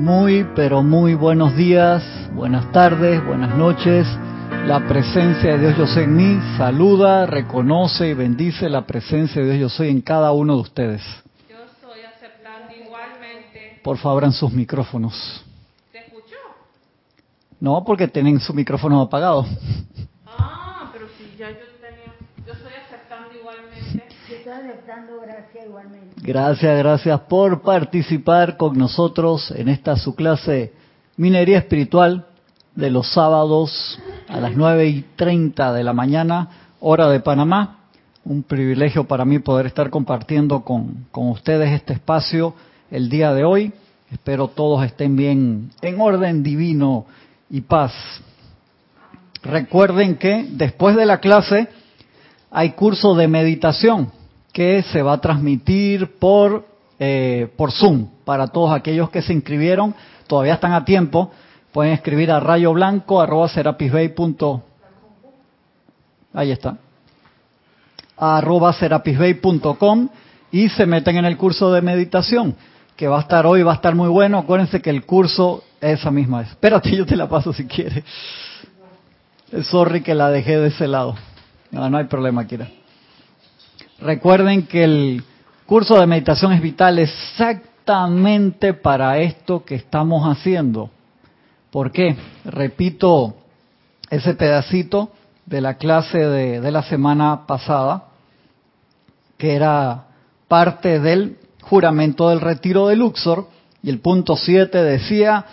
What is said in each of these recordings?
Muy, pero muy buenos días, buenas tardes, buenas noches. La presencia de Dios yo soy en mí saluda, reconoce y bendice la presencia de Dios yo soy en cada uno de ustedes. Yo estoy aceptando igualmente. Por favor, en sus micrófonos. ¿Te escuchó? No, porque tienen su micrófono apagado. Ah, pero si ya yo tenía. Yo estoy aceptando igualmente. Yo estoy Gracias, gracias por participar con nosotros en esta su clase Minería Espiritual de los sábados a las 9 y 30 de la mañana, hora de Panamá. Un privilegio para mí poder estar compartiendo con, con ustedes este espacio el día de hoy. Espero todos estén bien en orden divino y paz. Recuerden que después de la clase hay curso de meditación que se va a transmitir por, eh, por Zoom para todos aquellos que se inscribieron. Todavía están a tiempo. Pueden escribir a rayo blanco arroba punto- Ahí está. arroba serapisbay.com y se meten en el curso de meditación que va a estar hoy, va a estar muy bueno. Acuérdense que el curso esa misma es. Espérate, yo te la paso si quieres. Sorry que la dejé de ese lado. No, no hay problema, Kira. Recuerden que el curso de meditación es vital exactamente para esto que estamos haciendo. ¿Por qué? Repito ese pedacito de la clase de, la semana pasada, que era parte del juramento del retiro de Luxor, y el punto 7 decía,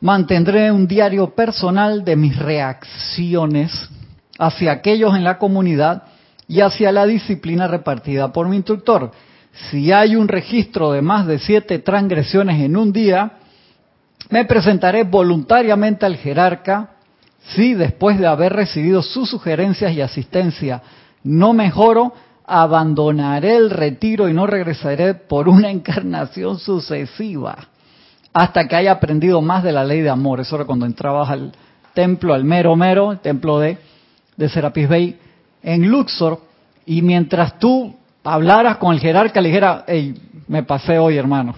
mantendré un diario personal de mis reacciones hacia aquellos en la comunidad y hacia la disciplina repartida por mi instructor. Si hay un registro de más de siete transgresiones en un día, me presentaré voluntariamente al jerarca si después de haber recibido sus sugerencias y asistencia no mejoro, abandonaré el retiro y no regresaré por una encarnación sucesiva hasta que haya aprendido más de la ley de amor. Eso era cuando entrabas al templo, al mero mero, el templo de, de Serapis Bay en Luxor, y mientras tú hablaras con el jerarca, le dijera, hey, me pasé hoy, hermano.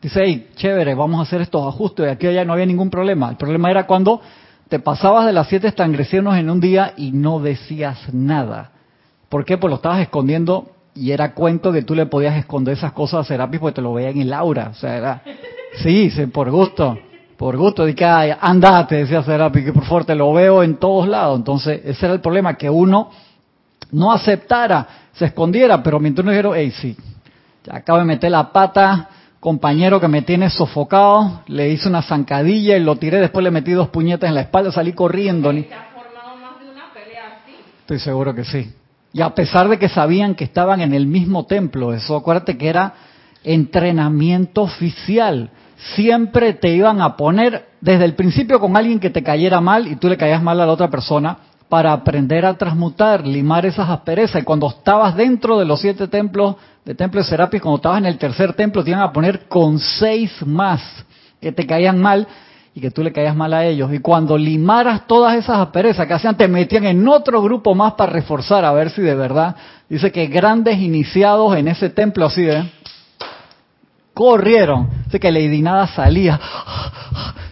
Dice, hey, chévere, vamos a hacer estos ajustes, y aquí ya no había ningún problema. El problema era cuando te pasabas de las siete transgresiones en un día y no decías nada. ¿Por qué? Pues lo estabas escondiendo y era cuento que tú le podías esconder esas cosas a Serapis porque te lo veía en el aura. O sea, era, sí, por gusto, por gusto. Y que, ay, andate, decía Serapis, que por favor te lo veo en todos lados. Entonces, ese era el problema, que uno no aceptara, se escondiera, pero mientras uno dijeron, hey, sí, ya acabo de meter la pata, compañero que me tiene sofocado, le hice una zancadilla y lo tiré, después le metí dos puñetas en la espalda, salí corriendo. Ni... Formado más de una pelea así. Estoy seguro que sí. Y a pesar de que sabían que estaban en el mismo templo, eso acuérdate que era entrenamiento oficial. Siempre te iban a poner desde el principio con alguien que te cayera mal y tú le caías mal a la otra persona para aprender a transmutar, limar esas asperezas. Y cuando estabas dentro de los siete templos de Templo de Serapis, cuando estabas en el tercer templo, te iban a poner con seis más que te caían mal y que tú le caías mal a ellos. Y cuando limaras todas esas asperezas que hacían, te metían en otro grupo más para reforzar, a ver si de verdad. Dice que grandes iniciados en ese templo así, ¿eh? Corrieron. Dice que Lady Nada salía.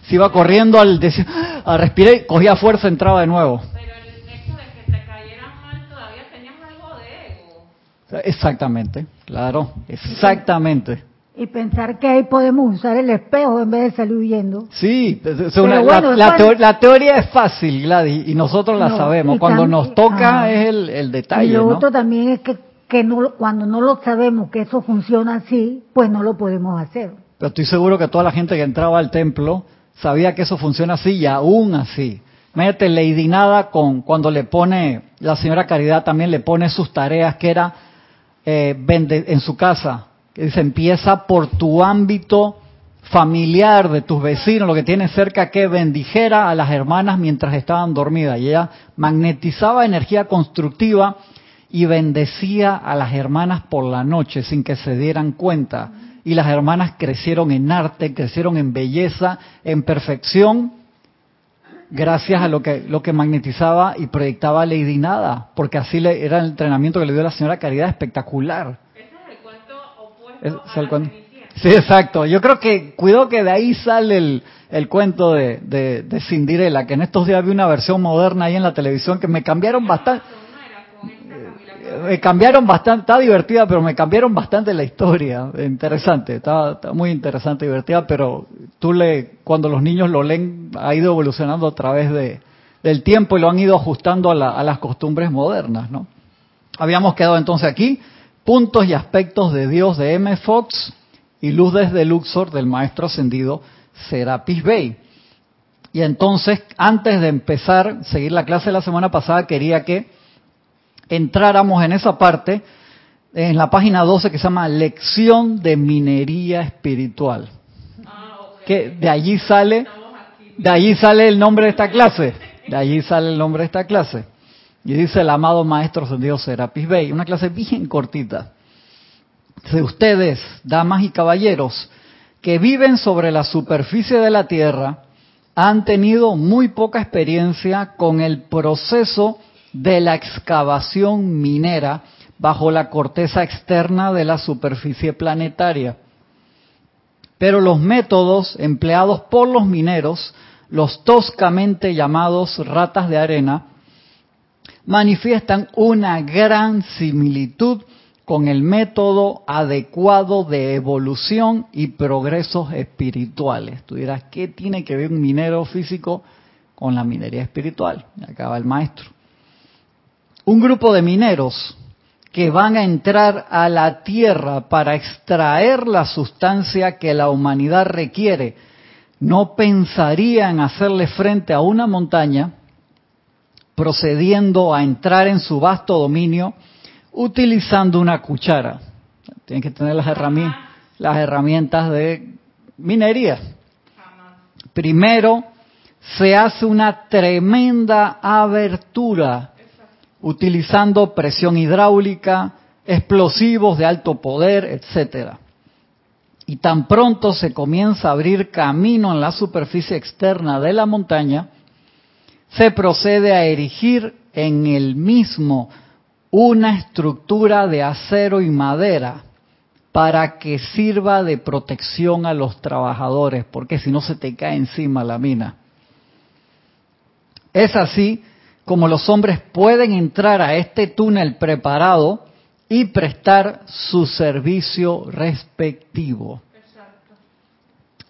Se iba corriendo al decir, a respirar y cogía fuerza, entraba de nuevo. Pero el hecho de que te cayeran mal todavía tenían algo de ego. Exactamente, claro, exactamente. Y pensar que ahí podemos usar el espejo en vez de salir huyendo. Sí, es- es Pero una- la- bueno, la, teo- la teoría es fácil, Gladys, y nosotros la No, sabemos. Cuando nos toca ah. es el, el detalle, y lo ¿no? otro también es que, que no, cuando no lo sabemos que eso funciona así, pues no lo podemos hacer. Pero estoy seguro que toda la gente que entraba al templo sabía que eso funciona así y aún así. Imagínate Lady Nada con, cuando le pone, la señora Caridad también le pone sus tareas que era eh, vende- en su casa. Que dice, empieza por tu ámbito familiar, de tus vecinos, lo que tienes cerca, que bendijera a las hermanas mientras estaban dormidas. Y ella magnetizaba energía constructiva y bendecía a las hermanas por la noche sin que se dieran cuenta. Y las hermanas crecieron en arte, crecieron en belleza, en perfección, gracias a lo que, lo que magnetizaba y proyectaba Lady Nada, porque así le, era el entrenamiento que le dio la señora Caridad espectacular. Ese es el cuento opuesto Es- a es el la cuento. Cenicienta. Sí, exacto. Yo creo que, cuidado que de ahí sale el, el cuento de, de, de Cinderella, que en estos días vi una versión moderna ahí en la televisión que me cambiaron bastante. No era con esta Camila Me cambiaron bastante, está divertida, pero me cambiaron bastante la historia. Interesante, está, muy interesante, divertida, pero tú le, cuando los niños lo leen, ha ido evolucionando a través de, del tiempo y lo han ido ajustando a, la- a las costumbres modernas, ¿no? Habíamos quedado entonces aquí, puntos y aspectos de Dios de M. Fox y luz desde Luxor del maestro ascendido Serapis Bey. Y entonces, antes de empezar, seguir la clase de la semana pasada, quería que entráramos en esa parte, en la página 12 que se llama Lección de Minería Espiritual. Ah. Que de allí sale, de allí sale el nombre de esta clase. De allí sale el nombre de esta clase. Y dice el amado maestro ascendido Serapis Bey, una clase bien cortita. De ustedes, damas y caballeros, que viven sobre la superficie de la Tierra, han tenido muy poca experiencia con el proceso de la excavación minera bajo la corteza externa de la superficie planetaria. Pero los métodos empleados por los mineros, los toscamente llamados ratas de arena, manifiestan una gran similitud con el método adecuado de evolución y progresos espirituales. Tú dirás, ¿qué tiene que ver un minero físico con la minería espiritual? Acaba el maestro. Un grupo de mineros que van a entrar a la tierra para extraer la sustancia que la humanidad requiere, no pensaría en hacerle frente a una montaña procediendo a entrar en su vasto dominio utilizando una cuchara. Tienen que tener las herramientas, las herramientas de minería. Primero se hace una tremenda abertura utilizando presión hidráulica, explosivos de alto poder, etcétera. Y tan pronto se comienza a abrir camino en la superficie externa de la montaña, se procede a erigir en el mismo una estructura de acero y madera para que sirva de protección a los trabajadores, porque si no se te cae encima la mina. Es así como los hombres pueden entrar a este túnel preparado y prestar su servicio respectivo.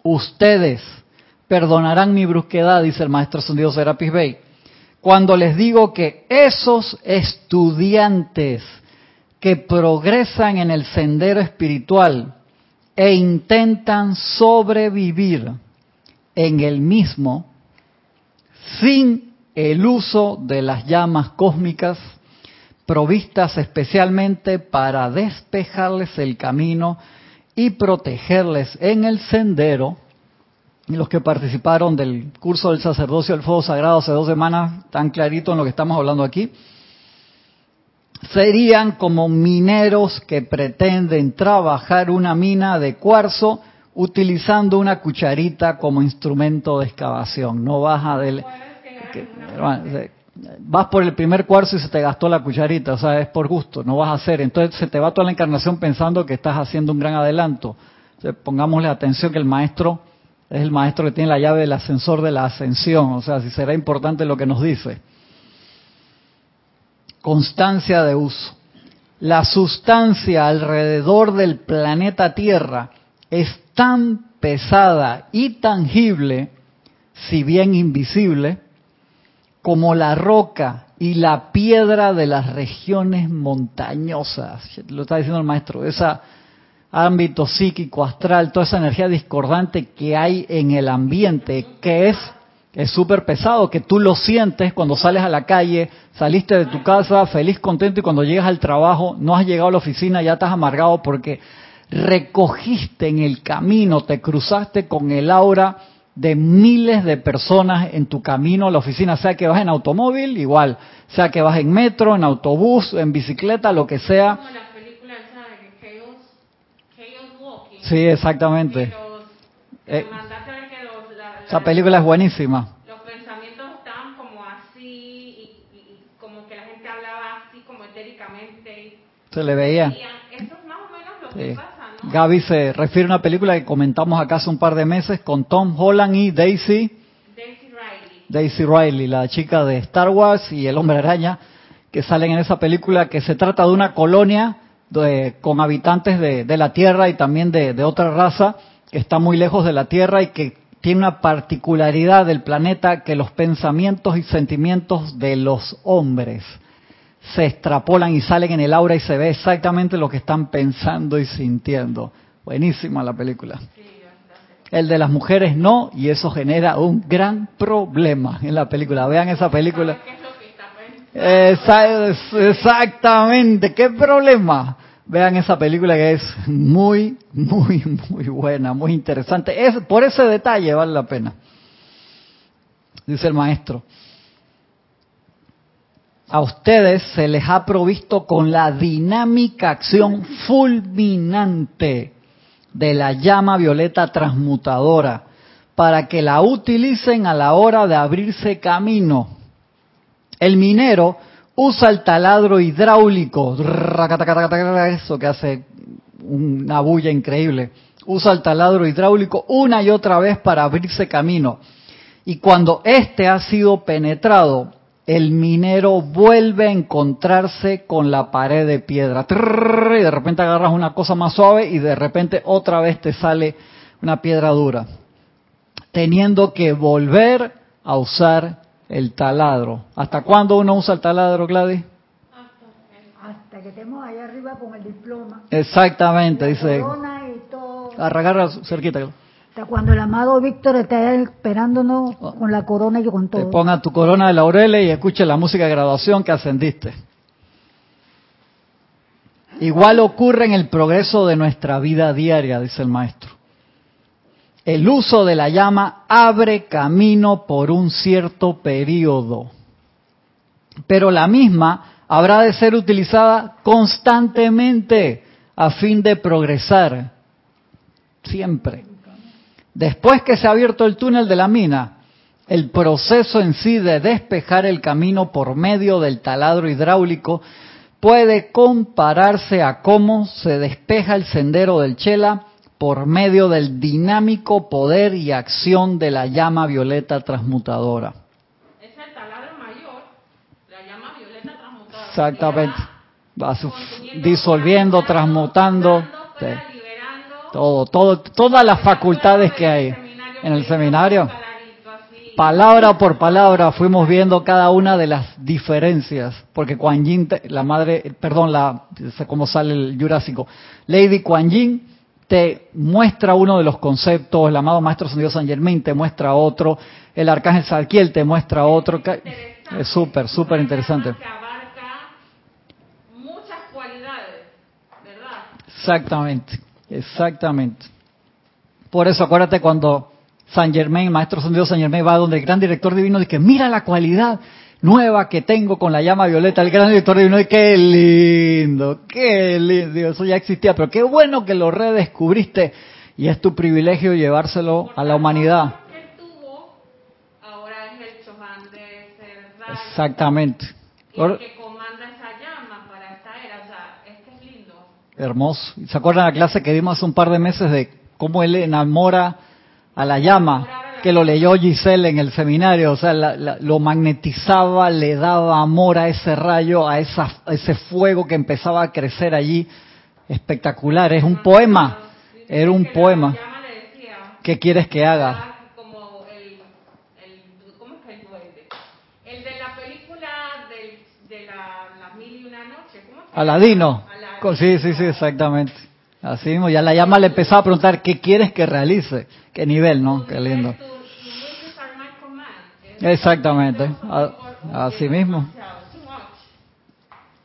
Ustedes perdonarán mi brusquedad, dice el maestro ascendido Serapis Bey, cuando les digo que esos estudiantes que progresan en el sendero espiritual e intentan sobrevivir en el mismo sin el uso de las llamas cósmicas provistas especialmente para despejarles el camino y protegerles en el sendero. Y los que participaron del curso del sacerdocio del fuego sagrado hace dos semanas, tan clarito en lo que estamos hablando aquí, serían como mineros que pretenden trabajar una mina de cuarzo utilizando una cucharita como instrumento de excavación. No vas a del, vas por el primer cuarzo y se te gastó la cucharita, o sea, es por gusto, no vas a hacer. Entonces se te va toda la encarnación pensando que estás haciendo un gran adelanto. Entonces, pongámosle atención que el maestro es el maestro que tiene la llave del ascensor de la ascensión, o sea, si será importante lo que nos dice. Constancia de uso. La sustancia alrededor del planeta Tierra es tan pesada y tangible, si bien invisible, como la roca y la piedra de las regiones montañosas. Lo está diciendo el maestro, ese ámbito psíquico, astral, toda esa energía discordante que hay en el ambiente, que es es súper pesado, que tú lo sientes cuando sales a la calle, saliste de tu casa feliz, contento y cuando llegas al trabajo, no has llegado a la oficina, ya estás amargado porque recogiste en el camino, te cruzaste con el aura de miles de personas en tu camino a la oficina, sea que vas en automóvil, igual, sea que vas en metro, en autobús, en bicicleta, lo que sea. Como la película esa de Chaos, Chaos Walking. Sí, exactamente. Los- Eh, me mandaste a ver que los, la- la- Esa película es buenísima. los pensamientos estaban como así y, y- y como que la gente hablaba así como etéricamente. Se le veía. Y eso es más o menos lo Sí. que pasa. Gaby se refiere a una película que comentamos acá hace un par de meses con Tom Holland y Daisy, Daisy Riley. Daisy Riley, la chica de Star Wars y el hombre araña, que salen en esa película que se trata de una colonia de- con habitantes de, de la Tierra y también de, de otra raza que está muy lejos de la Tierra y que tiene una particularidad del planeta que los pensamientos y sentimientos de los hombres se extrapolan y salen en el aura y se ve exactamente lo que están pensando y sintiendo. Buenísima la película. El de las mujeres no, y eso genera un gran problema en la película. Vean esa película. Exactamente, ¿qué problema? Vean esa película que es muy, muy, muy buena, muy interesante. Es, por ese detalle vale la pena. Dice el maestro. A ustedes se les ha provisto con la dinámica acción fulminante de la llama violeta transmutadora para que la utilicen a la hora de abrirse camino. El minero usa el taladro hidráulico, eso que hace una bulla increíble. Usa el taladro hidráulico una y otra vez para abrirse camino. Y cuando éste ha sido penetrado, el minero vuelve a encontrarse con la pared de piedra. Trrr, Y de repente agarras una cosa más suave y de repente otra vez te sale una piedra dura. Teniendo que volver a usar el taladro. ¿Hasta cuándo uno usa el taladro, Gladys? Hasta que estemos allá arriba con el diploma. Exactamente, dice. corona y todo. Agarra cerquita. Hasta cuando el amado Víctor esté esperándonos con la corona y con Te todo. ponga tu corona de laureles y escuche la música de graduación que ascendiste. Igual ocurre en el progreso de nuestra vida diaria, dice el maestro. El uso de la llama abre camino por un cierto periodo, pero la misma habrá de ser utilizada constantemente a fin de progresar, siempre. Después que se ha abierto el túnel de la mina, el proceso en sí de despejar el camino por medio del taladro hidráulico puede compararse a cómo se despeja el sendero del Chela por medio del dinámico poder y acción de la llama violeta transmutadora. Es el taladro mayor, la llama violeta transmutada. Exactamente. Va disolviendo, transmutando. Todo, todo, todas las facultades que hay en el seminario. Palabra por palabra fuimos viendo cada una de las diferencias, porque Kuan Yin, la madre, perdón, la, sé cómo sale el jurásico, Lady Kuan Yin te muestra uno de los conceptos, el amado Maestro Ascendido San Germain te muestra otro, el Arcángel Salquiel te muestra otro, es súper, súper interesante. ¿verdad? Exactamente, exactamente. Por eso acuérdate cuando San Germain, Maestro Ascendido San Germain va donde el gran director divino dice, mira la cualidad nueva que tengo con la llama violeta, el gran director divino, y qué lindo, qué lindo, eso ya existía, pero qué bueno que lo redescubriste y es tu privilegio llevárselo a la humanidad. Que él tuvo, ahora es el Chohan de ese rayo. Exactamente. Y el que comanda esa llama para esta era, o sea, es que es lindo. Hermoso. ¿Se acuerdan la clase que dimos hace un par de meses de cómo él enamora a la llama? Que lo leyó Giselle en el seminario. O sea, la- la- lo magnetizaba, le daba amor a ese rayo, a, esa, a ese fuego que empezaba a crecer allí. Espectacular. Es un poema. Era un poema. ¿Qué quieres que haga? como el, el, ¿cómo es que el duende? El de la película de la, mil y una noches. Aladino. Sí, sí, sí, exactamente. Así mismo, ya la llama le empezaba a preguntar, ¿qué quieres que realice? ¿Qué nivel, no? Qué lindo. Exactamente, así mismo.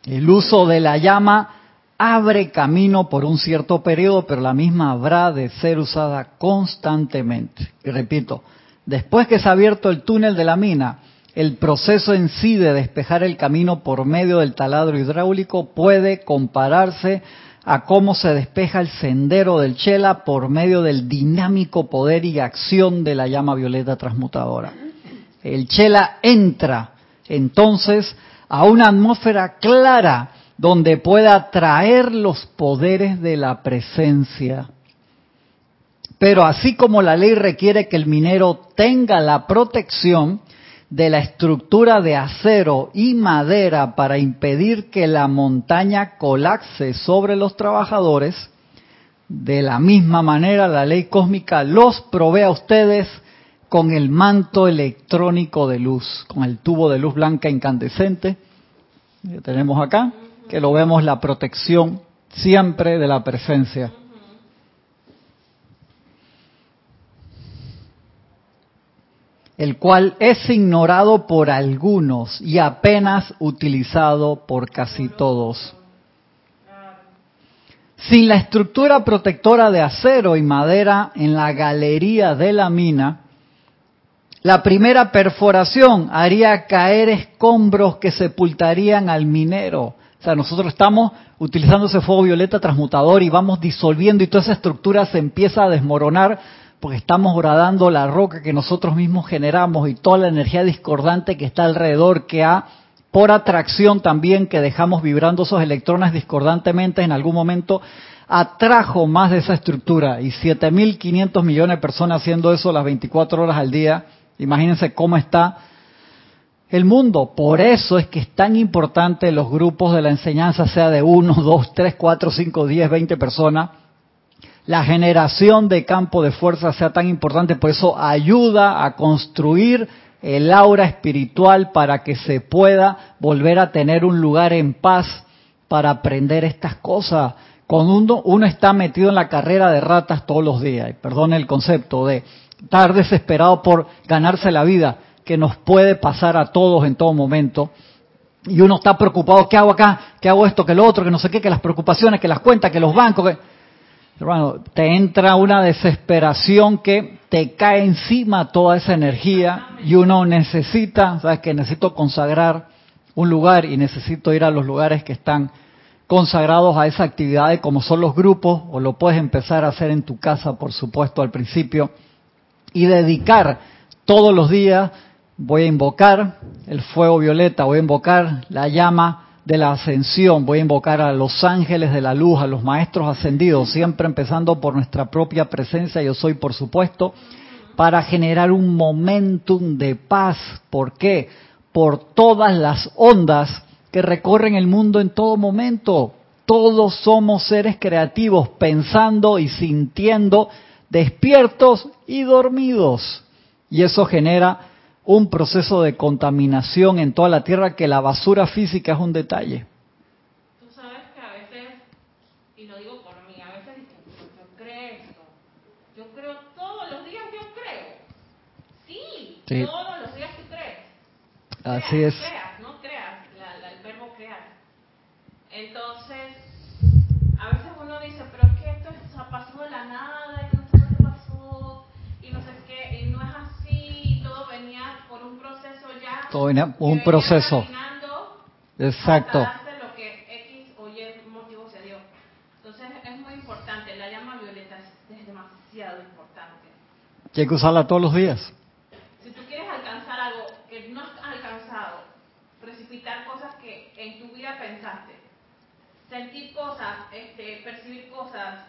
El uso de la llama abre camino por un cierto periodo, pero la misma habrá de ser usada constantemente. Y repito, después que se ha abierto el túnel de la mina, el proceso en sí de despejar el camino por medio del taladro hidráulico puede compararse a cómo se despeja el sendero del Chela por medio del dinámico poder y acción de la llama violeta transmutadora. El Chela entra entonces a una atmósfera clara donde pueda traer los poderes de la presencia. Pero así como la ley requiere que el minero tenga la protección de la estructura de acero y madera para impedir que la montaña colapse sobre los trabajadores, de la misma manera la ley cósmica los provee a ustedes con el manto electrónico de luz, con el tubo de luz blanca incandescente que tenemos acá, que lo vemos la protección siempre de la presencia. El cual es ignorado por algunos y apenas utilizado por casi todos. Sin la estructura protectora de acero y madera en la galería de la mina, la primera perforación haría caer escombros que sepultarían al minero. O sea, nosotros estamos utilizando ese fuego violeta transmutador y vamos disolviendo y toda esa estructura se empieza a desmoronar porque estamos bradando la roca que nosotros mismos generamos y toda la energía discordante que está alrededor, que ha, por atracción también, que dejamos vibrando esos electrones discordantemente en algún momento, atrajo más de esa estructura. Y 7.500 millones de personas haciendo eso las 24 horas al día, imagínense cómo está el mundo. Por eso es que es tan importante los grupos de la enseñanza, sea de 1, 2, 3, 4, 5, 10, 20 personas, la generación de campo de fuerza sea tan importante, por eso ayuda a construir el aura espiritual para que se pueda volver a tener un lugar en paz para aprender estas cosas. Cuando uno, uno está metido en la carrera de ratas todos los días, y perdón el concepto de estar desesperado por ganarse la vida, que nos puede pasar a todos en todo momento, y uno está preocupado, ¿qué hago acá? ¿Qué hago esto? ¿Qué lo otro? Que no sé qué, que las preocupaciones, que las cuentas, que los bancos, Hermano, te entra una desesperación que te cae encima toda esa energía y uno necesita, sabes que necesito consagrar un lugar y necesito ir a los lugares que están consagrados a esa actividad como son los grupos o lo puedes empezar a hacer en tu casa, por supuesto, al principio y dedicar todos los días voy a invocar el fuego violeta, voy a invocar la llama de la ascensión, voy a invocar a los ángeles de la luz, a los maestros ascendidos, siempre empezando por nuestra propia presencia, yo soy por supuesto, para generar un momentum de paz. ¿Por qué? Por todas las ondas que recorren el mundo en todo momento. Todos somos seres creativos, pensando y sintiendo, despiertos y dormidos. Y eso genera un proceso de contaminación en toda la Tierra que la basura física es un detalle. Tú sabes que a veces, y lo digo por mí, a veces digo, yo creo esto, yo creo todos los días, yo creo. Sí, todos los días tú crees. Así es no creas, el verbo crear. Entonces, a veces uno dice, pero es que esto pasó de la nada y no sé qué pasó y no sé qué, y no es así venía por un proceso ya. Todo venía por un proceso. Exacto. lo que X o Y motivo se dio. Entonces es muy importante. La llama violeta es, demasiado importante. Y hay que usarla todos los días. Si tú quieres alcanzar algo que no has alcanzado, precipitar cosas que en tu vida pensaste, sentir cosas, este, percibir cosas,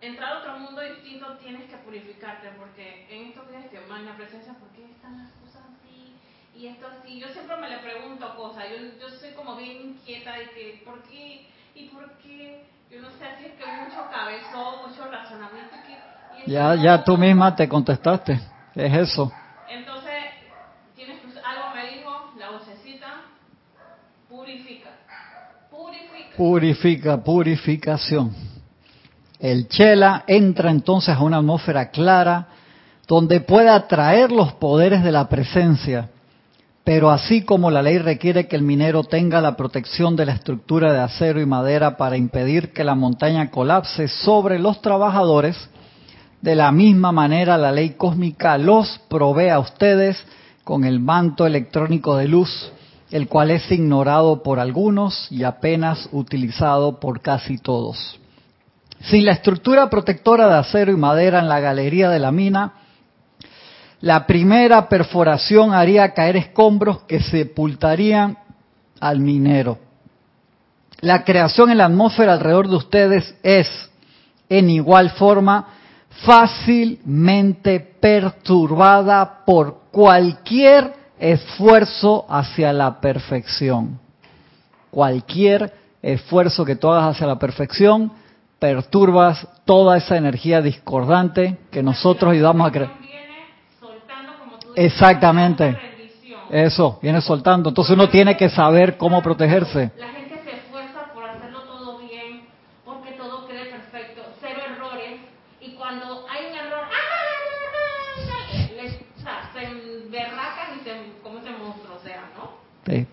entrar a otro mundo distinto tienes que purificarte, porque en estos días que la presencia, ¿por qué están las cosas? Y esto así, yo siempre me le pregunto cosas, yo, yo soy como bien inquieta de que, ¿por qué? ¿Y por qué? Yo no sé si es que mucho cabezón, mucho razonamiento. Que, ya, ya tú misma te contestaste, es eso. Entonces, tienes algo me dijo, la vocecita, purifica, purifica. Purifica, purificación. El chela entra entonces a una atmósfera clara donde puede atraer los poderes de la presencia, pero así como la ley requiere que el minero tenga la protección de la estructura de acero y madera para impedir que la montaña colapse sobre los trabajadores, de la misma manera la ley cósmica los provee a ustedes con el manto electrónico de luz, el cual es ignorado por algunos y apenas utilizado por casi todos. Sin la estructura protectora de acero y madera en la galería de la mina, la primera perforación haría caer escombros que sepultarían al minero. La creación en la atmósfera alrededor de ustedes es, en igual forma, fácilmente perturbada por cualquier esfuerzo hacia la perfección. Cualquier esfuerzo que tú hagas hacia la perfección, perturbas toda esa energía discordante que nosotros ayudamos a crear. Exactamente. Eso, viene soltando. Entonces uno tiene que saber cómo protegerse. La gente se esfuerza por hacerlo todo bien, porque todo quede perfecto, cero errores. Y cuando hay un error, ¡ah! Les, o sea, se emberracan y se, como ese monstruo, o sea, ¿no? Sí.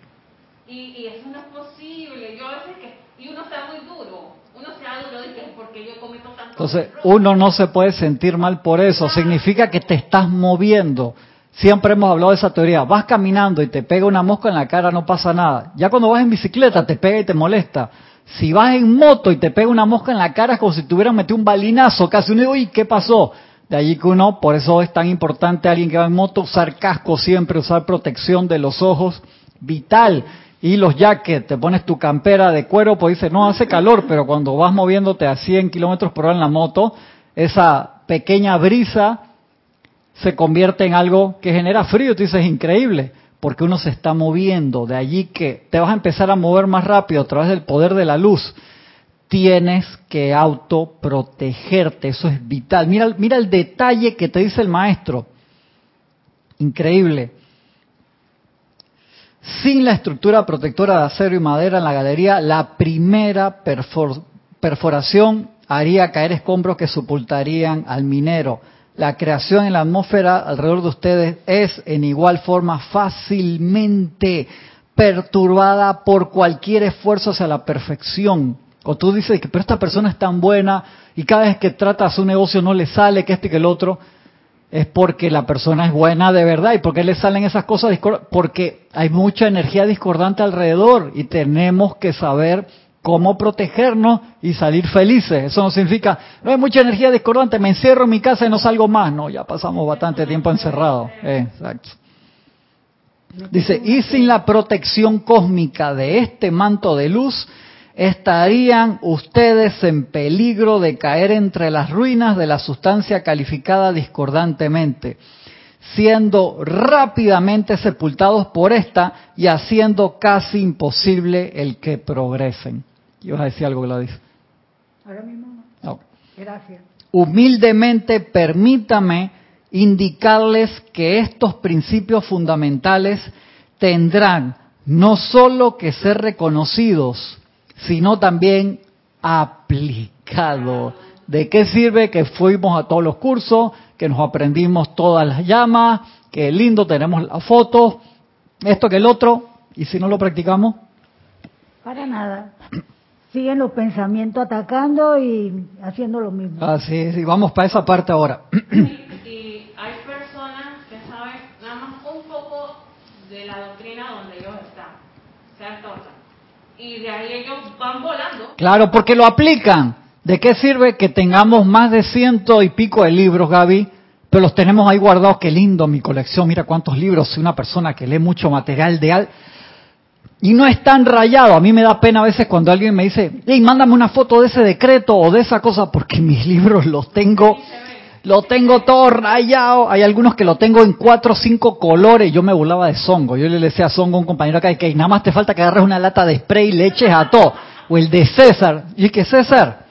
Y, y eso no es posible. Yo a veces que, y uno está muy duro. Uno se da duro y dice, porque yo cometo tanto Entonces uno no se puede sentir mal por eso. Significa que te estás moviendo. Siempre hemos hablado de esa teoría. Vas caminando y te pega una mosca en la cara, no pasa nada. Ya cuando vas en bicicleta te pega y te molesta. Si vas en moto y te pega una mosca en la cara es como si te hubieran metido un balinazo casi. Uno dice, uy, ¿qué pasó? De allí que uno, por eso es tan importante alguien que va en moto usar casco siempre, usar protección de los ojos, vital. Y los jackets, te pones tu campera de cuero, pues dice, no hace calor, pero cuando vas moviéndote a 100 kilómetros por hora en la moto, esa pequeña brisa se convierte en algo que genera frío. Tú dices, increíble, porque uno se está moviendo. De allí que te vas a empezar a mover más rápido a través del poder de la luz. Tienes que autoprotegerte, eso es vital. Mira, mira el detalle que te dice el maestro. Increíble. Sin la estructura protectora de acero y madera en la galería, la primera perfor perforación haría caer escombros que sepultarían al minero la creación en la atmósfera alrededor de ustedes es en igual forma fácilmente perturbada por cualquier esfuerzo hacia la perfección. O tú dices que pero esta persona es tan buena y cada vez que trata su negocio no le sale que este que el otro, es porque la persona es buena de verdad y porque le salen esas cosas porque hay mucha energía discordante alrededor y tenemos que saber cómo protegernos y salir felices. Eso no significa, no hay mucha energía discordante, me encierro en mi casa y no salgo más. No, ya pasamos bastante tiempo encerrados. exacto. Dice, y sin la protección cósmica de este manto de luz, estarían ustedes en peligro de caer entre las ruinas de la sustancia calificada discordantemente, siendo rápidamente sepultados por esta y haciendo casi imposible el que progresen. ¿Ibas a decir algo, Gladys? Ahora mismo no. Gracias. Humildemente permítame indicarles que estos principios fundamentales tendrán no solo que ser reconocidos, sino también aplicados. ¿De qué sirve que fuimos a todos los cursos, que nos aprendimos todas las llamas, que lindo tenemos la foto, esto que el otro, y si no lo practicamos? Para nada siguen los pensamientos atacando y haciendo lo mismo. Así es, y vamos para esa parte ahora. Y, hay personas que saben nada más un poco de la doctrina donde ellos están, ¿cierto? Y de ahí ellos van volando. Claro, porque lo aplican. ¿De qué sirve que tengamos más de ciento y pico de libros, Gaby? Pero los tenemos ahí guardados. Qué lindo mi colección. Mira cuántos libros. Soy una persona que lee mucho material de al y no es tan rayado. A mí me da pena a veces cuando alguien me dice, hey, mándame una foto de ese decreto o de esa cosa, porque mis libros los tengo, lo tengo todo rayado. Hay algunos que lo tengo en cuatro o cinco colores. Yo me burlaba de Songo. Yo le decía a Songo, un compañero acá, que nada más te falta que agarres una lata de spray y le eches a todo. O el de César. Y que César,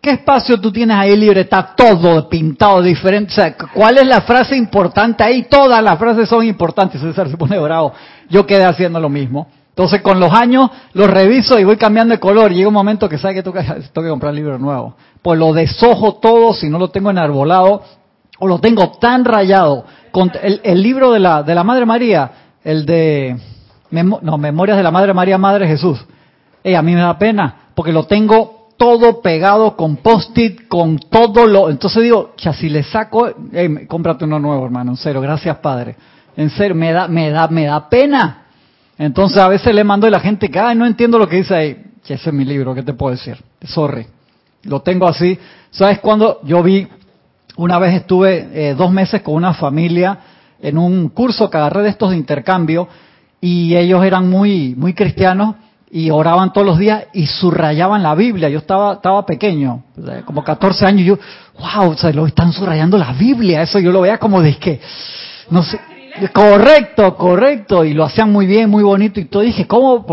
¿qué espacio tú tienes ahí libre? Está todo pintado diferente. O sea, ¿cuál es la frase importante ahí? Todas las frases son importantes. César se pone bravo. Yo quedé haciendo lo mismo. Entonces con los años los reviso y voy cambiando de color. Llega un momento que sabe que tengo que, comprar libro nuevo. Pues lo deshojo todo si no lo tengo enarbolado o lo tengo tan rayado. Con el, libro de la, de la Madre María, el de no, Memorias de la Madre María, Madre Jesús. Eh, a mí me da pena porque lo tengo todo pegado con post-it, con todo lo... Entonces digo, ya si le saco, hey, cómprate uno nuevo, hermano, en serio, gracias Padre. En serio, me da, me da, me da pena entonces a veces le mando a la gente que, ay, no entiendo lo que dice ahí. Que ese es mi libro, ¿qué te puedo decir? Sorry. Lo tengo así. ¿Sabes cuando yo vi, una vez estuve eh, dos meses con una familia en un curso que agarré de estos de intercambio y ellos eran muy, muy cristianos y oraban todos los días y subrayaban la Biblia. Yo estaba, estaba pequeño, como 14 años, y yo, wow, se lo están subrayando la Biblia. Eso yo lo veía como de que, no sé, correcto, correcto, y lo hacían muy bien, muy bonito, y todo. Dije, ¿cómo?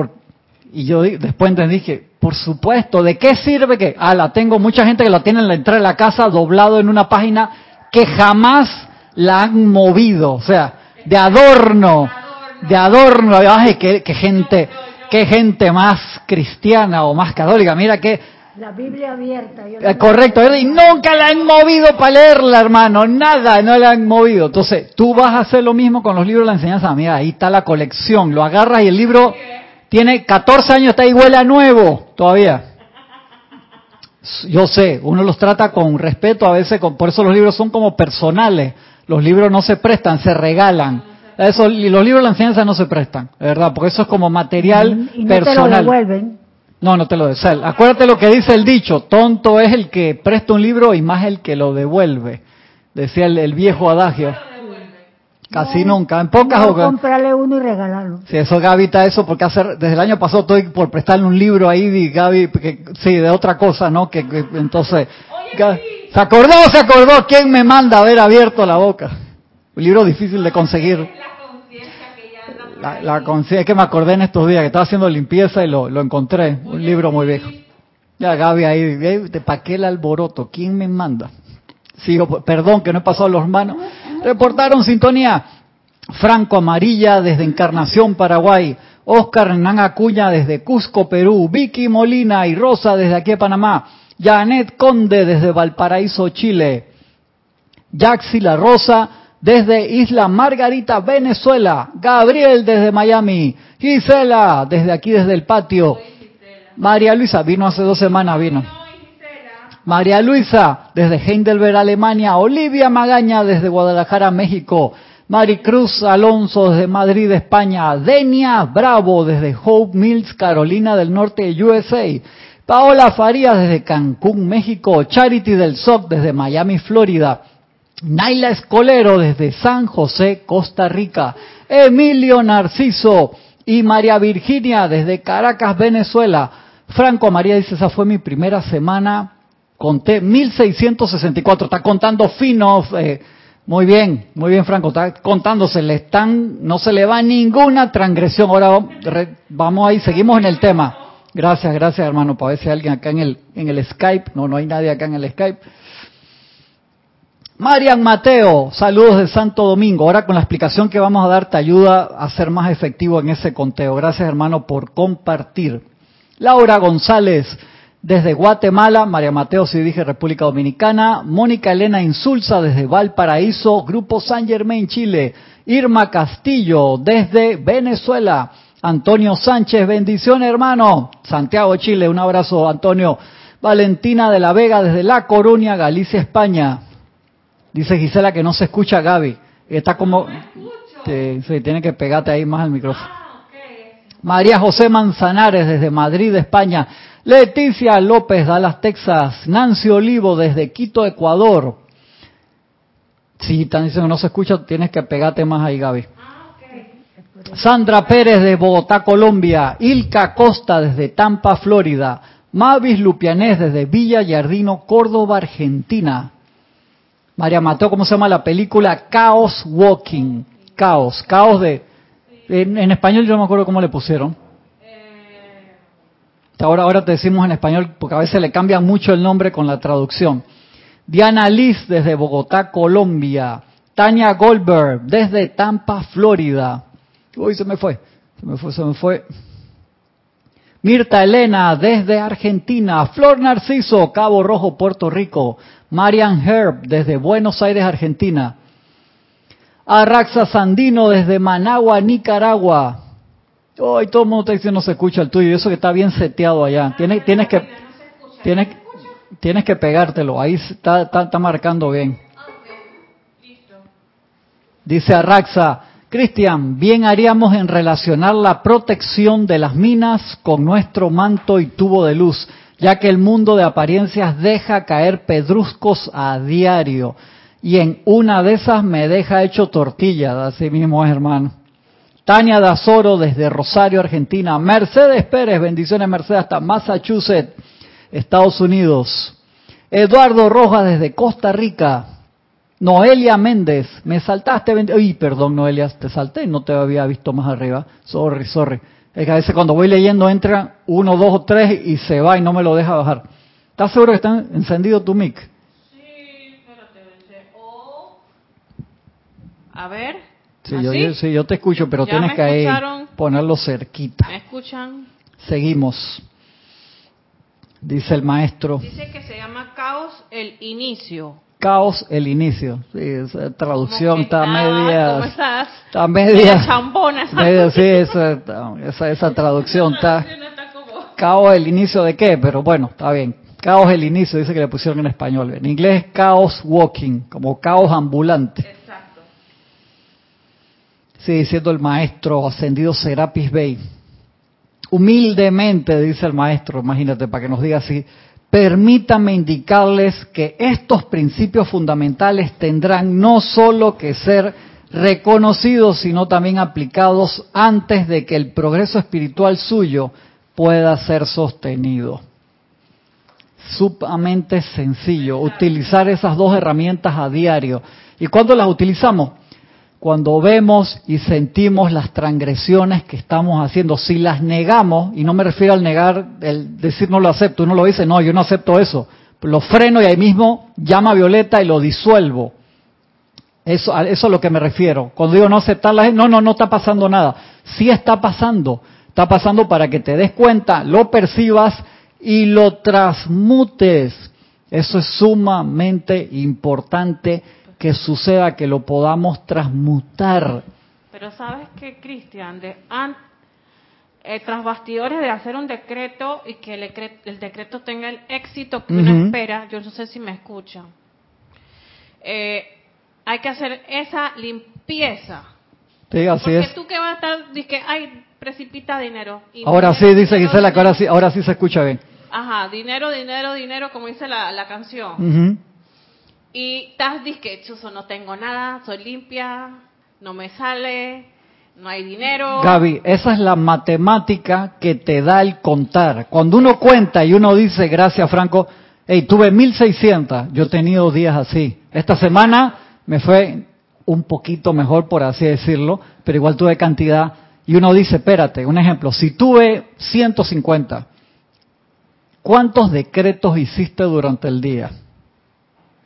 Y yo después entendí que, por supuesto, ¿de qué sirve que, ah, la tengo mucha gente que la tiene en la entrada de la casa doblado en una página que jamás la han movido, o sea, de adorno, de adorno, ay, qué, qué gente, qué gente más cristiana o más católica, mira que la Biblia abierta. Eh, correcto, y nunca la han movido para leerla, hermano, nada, no la han movido. Entonces, tú vas a hacer lo mismo con los libros de la enseñanza. Mira, ahí está la colección, lo agarras y el libro tiene 14 años, está huele a nuevo todavía. Yo sé, uno los trata con respeto, a veces, por eso los libros son como personales. Los libros no se prestan, se regalan. Eso, y los libros de la enseñanza no se prestan, ¿verdad? Porque eso es como material y no personal. Te lo devuelven. No, no te lo devuelven. Acuérdate lo que dice el dicho, tonto es el que presta un libro y más el que lo devuelve. Decía el, viejo adagio. Casi nunca, en pocas no, comprarle uno y regalarlo. Sí, eso Gaby está eso porque hacer, desde el año pasado estoy por prestarle un libro ahí y Gaby, que, sí, de otra cosa, ¿no? Que, entonces, se acordó, se acordó, ¿quién me manda a haber abierto la boca? Un libro difícil de conseguir. La, la conciencia, es que me acordé en estos días que estaba haciendo limpieza y lo, lo encontré, un libro muy viejo. Ya Gaby ahí, ¿para qué el alboroto? ¿Quién me manda? Sigo, perdón que no he pasado los manos. Reportaron sintonía. Franco Amarilla desde Encarnación, Paraguay. Oscar Hernán Acuña desde Cusco, Perú. Vicky Molina y Rosa desde aquí Panamá. Janet Conde desde Valparaíso, Chile. Jaxi La Rosa desde Isla Margarita, Venezuela. Gabriel desde Miami. Gisela desde aquí, desde el patio. María Luisa vino hace dos semanas, vino. María Luisa desde Heidelberg, Alemania. Olivia Magaña desde Guadalajara, México. Maricruz Alonso desde Madrid, España. Denia Bravo desde Hope Mills, Carolina del Norte, USA. Paola Farías desde Cancún, México. Charity del SOC desde Miami, Florida. Naila Escolero desde San José, Costa Rica. Emilio Narciso y María Virginia desde Caracas, Venezuela. Franco María dice, esa fue mi primera semana, conté 1664, está contando fino, eh, muy bien, muy bien Franco, está contándose, le están, no se le va ninguna transgresión. Ahora vamos ahí, seguimos en el tema. Gracias, gracias hermano, para ver si hay alguien acá en el, en el Skype, no, no hay nadie acá en el Skype. Marian Mateo, saludos de Santo Domingo. Ahora con la explicación que vamos a dar te ayuda a ser más efectivo en ese conteo. Gracias hermano por compartir. Laura González desde Guatemala, María Mateo si dije República Dominicana, Mónica Elena Insulza desde Valparaíso, Grupo San Germain Chile, Irma Castillo desde Venezuela, Antonio Sánchez, bendición hermano, Santiago Chile, un abrazo Antonio, Valentina de la Vega desde La Coruña, Galicia, España, Dice Gisela que no se escucha Gaby. Está como... Sí, tiene que pegarte ahí más al micrófono. Ah, María José Manzanares desde Madrid, España. Leticia López, Dallas, Texas. Nancy Olivo desde Quito, Ecuador. Si están diciendo que no se escucha, tienes que pegarte más ahí, Gaby. Ah, Sandra Pérez de Bogotá, Colombia. Ilka Costa desde Tampa, Florida. Mavis Lupianés desde Villa Yardino, Córdoba, Argentina. María Mateo, ¿cómo se llama la película? Chaos Walking. Caos. Caos de... En, español yo no me acuerdo cómo le pusieron. Ahora, ahora te decimos en español porque a veces le cambian mucho el nombre con la traducción. Diana Liz desde Bogotá, Colombia. Tania Goldberg desde Tampa, Florida. Uy, se me fue. Se me fue, se me fue. Mirta Elena desde Argentina. Flor Narciso, Cabo Rojo, Puerto Rico. Marian Herb desde Buenos Aires, Argentina. Arraxa Sandino desde Managua, Nicaragua. Hoy todo el mundo está diciendo no se escucha el tuyo, eso que está bien seteado allá. Tienes, tienes que tienes, tienes que pegártelo, ahí está, está, marcando bien. Dice Arraxa, Cristian, bien haríamos en relacionar la protección de las minas con nuestro manto y tubo de luz ya que el mundo de apariencias deja caer pedruscos a diario y en una de esas me deja hecho tortilla, así mismo es hermano. Tania Dazoro desde Rosario, Argentina. Mercedes Pérez, bendiciones Mercedes hasta Massachusetts, Estados Unidos. Eduardo Rojas desde Costa Rica. Noelia Méndez, me saltaste. Uy, perdón Noelia, te salté, no te había visto más arriba. Sorry, sorry. Es que a veces cuando voy leyendo entra uno, dos o tres y se va y no me lo deja bajar. ¿Estás seguro que está encendido tu mic? Sí, espérate, O... A ver. Sí, yo, sí, yo te escucho, pero tienes que ponerlo cerquita. ¿Me escuchan? Seguimos. Dice el maestro. Dice que se llama caos el inicio. Caos el inicio. Sí, esa traducción está, media. ¿Cómo estás? Está media. chambona. Media, sí, esa, esa, esa traducción está. Caos el inicio de qué, pero bueno, está bien. Caos el inicio, dice que le pusieron en español. En inglés es caos walking, como caos ambulante. Exacto. Sí, diciendo el maestro ascendido Serapis Bey. Humildemente, dice el maestro, imagínate, para que nos diga así, permítame indicarles que estos principios fundamentales tendrán no solo que ser reconocidos, sino también aplicados antes de que el progreso espiritual suyo pueda ser sostenido. Sumamente sencillo, utilizar esas dos herramientas a diario. ¿Y cuándo las utilizamos? Cuando vemos y sentimos las transgresiones que estamos haciendo, si las negamos, y no me refiero al negar, el decir no lo acepto, uno lo dice, no, yo no acepto eso, lo freno y ahí mismo llama a Violeta y lo disuelvo. Eso, eso es a lo que me refiero. Cuando digo no aceptarla, no, no, no está pasando nada. Sí está pasando. Está pasando para que te des cuenta, lo percibas y lo transmutes. Eso es sumamente importante que suceda, que lo podamos transmutar. Pero sabes que, Cristian, de eh, tras bastidores de hacer un decreto y que el, decreto, tenga el éxito que uno espera, yo no sé si me escuchan, eh, hay que hacer esa limpieza. Sí, así Porque es. tú que vas a estar, dices ay, precipita dinero. ahora sí, dice Gisela, que ahora sí, ahora sí se escucha bien. Ajá, dinero, dinero, dinero, como dice la, la canción. Y estás disque, chuzo, no tengo nada, soy limpia, no me sale, no hay dinero. Gaby, esa es la matemática que te da el contar. Cuando uno cuenta y uno dice, gracias Franco, hey, tuve 1600, yo he tenido días así. Esta semana me fue un poquito mejor, por así decirlo, pero igual tuve cantidad. Y uno dice, espérate, un ejemplo, si tuve 150, ¿cuántos decretos hiciste durante el día?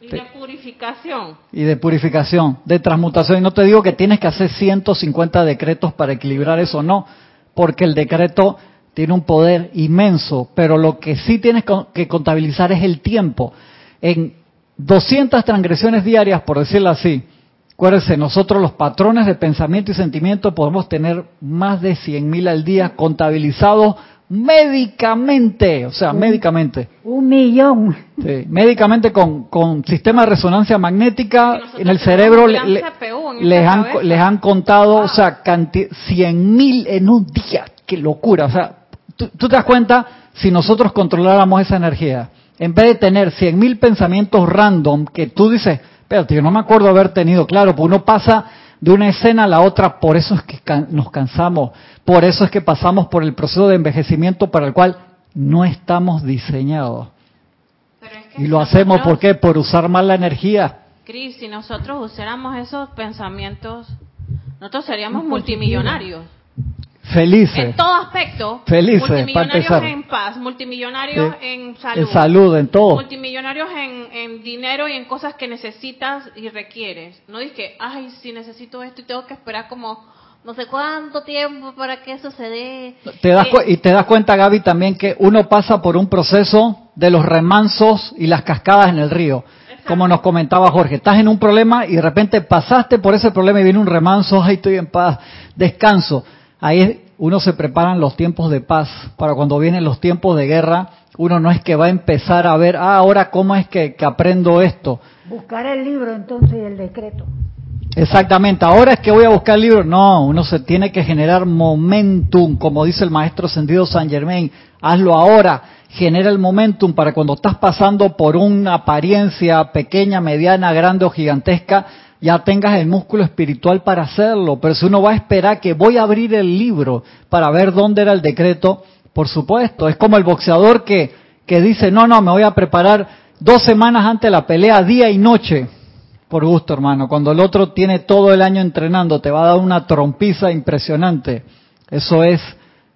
Y de purificación. Y de purificación, de transmutación. Y no te digo que tienes que hacer 150 decretos para equilibrar eso, no, porque el decreto tiene un poder inmenso, pero lo que sí tienes que contabilizar es el tiempo. En 200 transgresiones diarias, por decirlo así, acuérdense, nosotros los patrones de pensamiento y sentimiento podemos tener más de 100.000 al día contabilizados médicamente, o sea, médicamente. Un millón. Sí, médicamente con, con sistema de resonancia magnética en el cerebro le, les, han, les han contado, o sea, cien mil en un día. Qué locura. O sea, tú, te das cuenta si nosotros controláramos esa energía. En vez de tener cien mil pensamientos random que tú dices, espérate, yo no me acuerdo haber tenido, claro, pues uno pasa de una escena a la otra, por eso es que nos cansamos, por eso es que pasamos por el proceso de envejecimiento para el cual no estamos diseñados. y lo hacemos ¿por qué? Por usar mal la energía. Cris, si nosotros usáramos esos pensamientos, nosotros seríamos multimillonarios. Felices. En todo aspecto. Felices, multimillonarios en paz, multimillonarios en salud. En salud, en todo. Multimillonarios en, dinero y en cosas que necesitas y requieres. No dices que, ay, si necesito esto y tengo que esperar como no sé cuánto tiempo para que eso se dé. Te das eh, y te das cuenta, Gaby, también que uno pasa por un proceso de los remansos y las cascadas en el río. Como nos comentaba Jorge, estás en un problema y de repente pasaste por ese problema y viene un remanso, ay, estoy en paz, descanso ahí uno se preparan los tiempos de paz para cuando vienen los tiempos de guerra. Uno no es que va a empezar a ver, ah, ahora cómo es que, aprendo esto. Buscar el libro entonces y el decreto. Exactamente, ahora es que voy a buscar el libro. No, uno se tiene que generar momentum, como dice el maestro Sendido San Germain. Hazlo ahora, genera el momentum para cuando estás pasando por una apariencia pequeña, mediana, grande o gigantesca, ya tengas el músculo espiritual para hacerlo. Pero si uno va a esperar que voy a abrir el libro para ver dónde era el decreto, por supuesto, es como el boxeador que, que dice, no, no, me voy a preparar dos semanas antes de la pelea, día y noche. Por gusto, hermano. Cuando el otro tiene todo el año entrenando, te va a dar una trompiza impresionante. Eso es,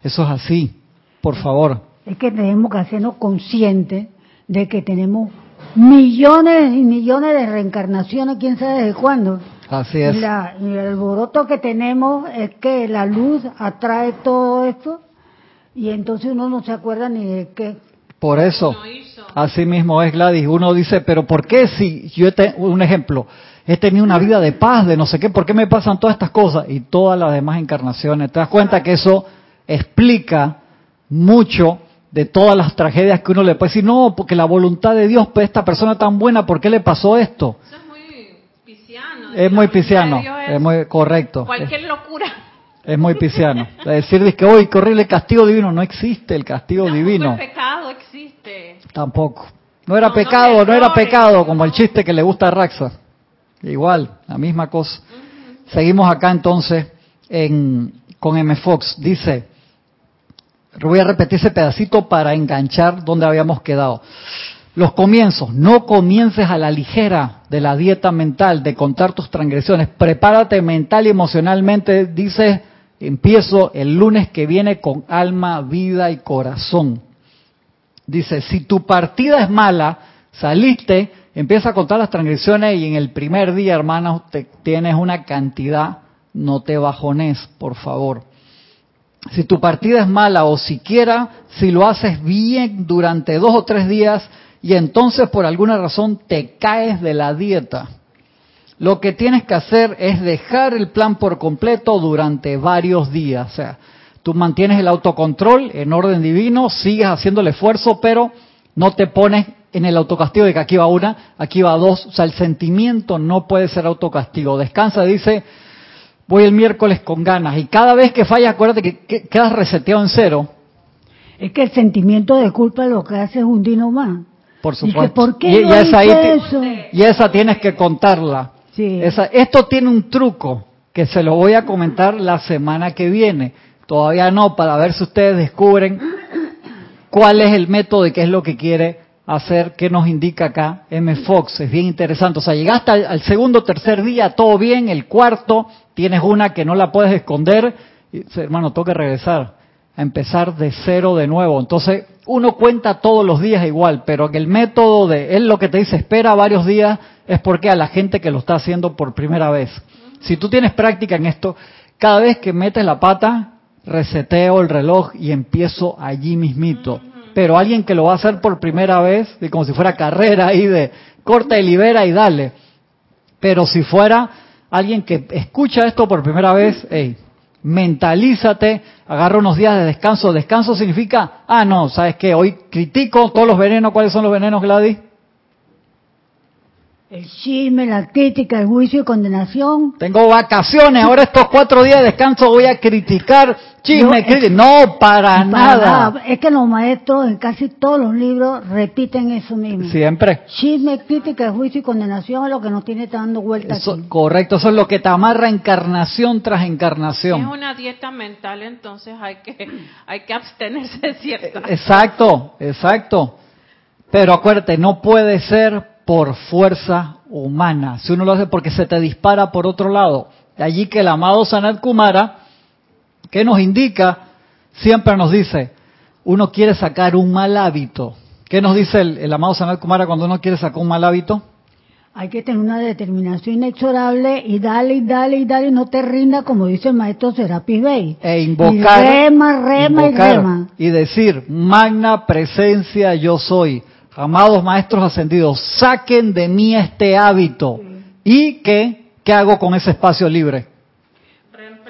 eso es así. Por favor. Es que tenemos que hacernos conscientes de que tenemos millones y millones de reencarnaciones, quién sabe desde cuándo. Así es. Y, la- y el alboroto que tenemos es que la luz atrae todo esto y entonces uno no se acuerda ni de qué. Por eso. Así mismo es Gladys. Uno dice, pero ¿por qué si yo, te, un ejemplo, he tenido una vida de paz, de no sé qué, ¿por qué me pasan todas estas cosas? Y todas las demás encarnaciones. ¿Te das cuenta que eso explica mucho de todas las tragedias que uno le puede decir? No, porque la voluntad de Dios, pues esta persona tan buena, ¿por qué le pasó esto? Eso es muy pisciano. Es muy pisciano, es muy correcto. Cualquier locura. Es muy pisciano. Decir que hoy qué horrible castigo divino, no existe el castigo Tampoco divino. El pecado existe. Tampoco. No era No, pecado, no era pecado, como el chiste que le gusta a Raxa. Igual, la misma cosa. Seguimos acá entonces en, con M. Fox. Dice, voy a repetir ese pedacito para enganchar donde habíamos quedado. Los comienzos, no comiences a la ligera de la dieta mental, de contar tus transgresiones. Prepárate mental y emocionalmente, dice, empiezo el lunes que viene con alma, vida y corazón. Dice, si tu partida es mala, saliste, empieza a contar las transgresiones y en el primer día, hermanos, te, tienes una cantidad, no te bajones, por favor. Si tu partida es mala o siquiera si lo haces bien durante dos o tres días y entonces por alguna razón te caes de la dieta, lo que tienes que hacer es dejar el plan por completo durante varios días. O sea, tú mantienes el autocontrol en orden divino, sigues haciendo el esfuerzo, pero no te pones en el autocastigo de que aquí va una, aquí va dos. O sea, el sentimiento no puede ser autocastigo. Descansa, dice, voy el miércoles con ganas. Y cada vez que fallas, acuérdate que, que quedas reseteado en cero. Es que el sentimiento de culpa lo que hace es hundirnos más. Por supuesto. ¿por qué y, no y esa, eso? y tienes que contarla. Sí. Esa- esto tiene un truco que se lo voy a comentar la semana que viene. Todavía no, para ver si ustedes descubren cuál es el método y qué es lo que quiere hacer, qué nos indica acá M. Fox. Es bien interesante. O sea, llegaste al, al segundo, tercer día, todo bien, el cuarto, tienes una que no la puedes esconder, y dice, hermano, que regresar, a empezar de cero de nuevo. Entonces, uno cuenta todos los días igual, pero que el método de él lo que te dice espera varios días es porque a la gente que lo está haciendo por primera vez. Si tú tienes práctica en esto, cada vez que metes la pata, reseteo el reloj y empiezo allí mismito. Pero alguien que lo va a hacer por primera vez, como si fuera carrera ahí de corta y libera y dale. Pero si fuera alguien que escucha esto por primera vez, hey, mentalízate, agarra unos días de descanso. Descanso significa, ah, no, ¿sabes qué? Hoy critico todos los venenos. ¿Cuáles son los venenos, Gladys? El chisme, la crítica, el juicio y condenación. Tengo vacaciones, ahora estos cuatro días de descanso voy a criticar, chisme, No, crítica. No, para Para nada. Es que los maestros en casi todos los libros repiten eso mismo. Siempre. Chisme, crítica, juicio y condenación es lo que nos tiene dando vueltas correcto, eso es lo que te amarra encarnación tras Si es encarnación. una dieta mental, entonces hay que, hay que abstenerse de cierta. Exacto, exacto. Pero acuérdate, no puede ser por fuerza humana. Si uno lo hace porque se te dispara por otro lado. De allí que el amado Sanat Kumara, que nos indica, siempre nos dice, uno quiere sacar un mal hábito. ¿Qué nos dice el, el amado Sanat Kumara cuando uno quiere sacar un mal hábito? Hay que tener una determinación inexorable y dale y dale y dale y no te rinda como dice el maestro Serapis Bey. E invocar, Y rema, rema invocar y rema. y decir, magna presencia yo soy. Amados maestros ascendidos, saquen de mí este hábito. ¿Y qué? ¿Qué hago con ese espacio libre?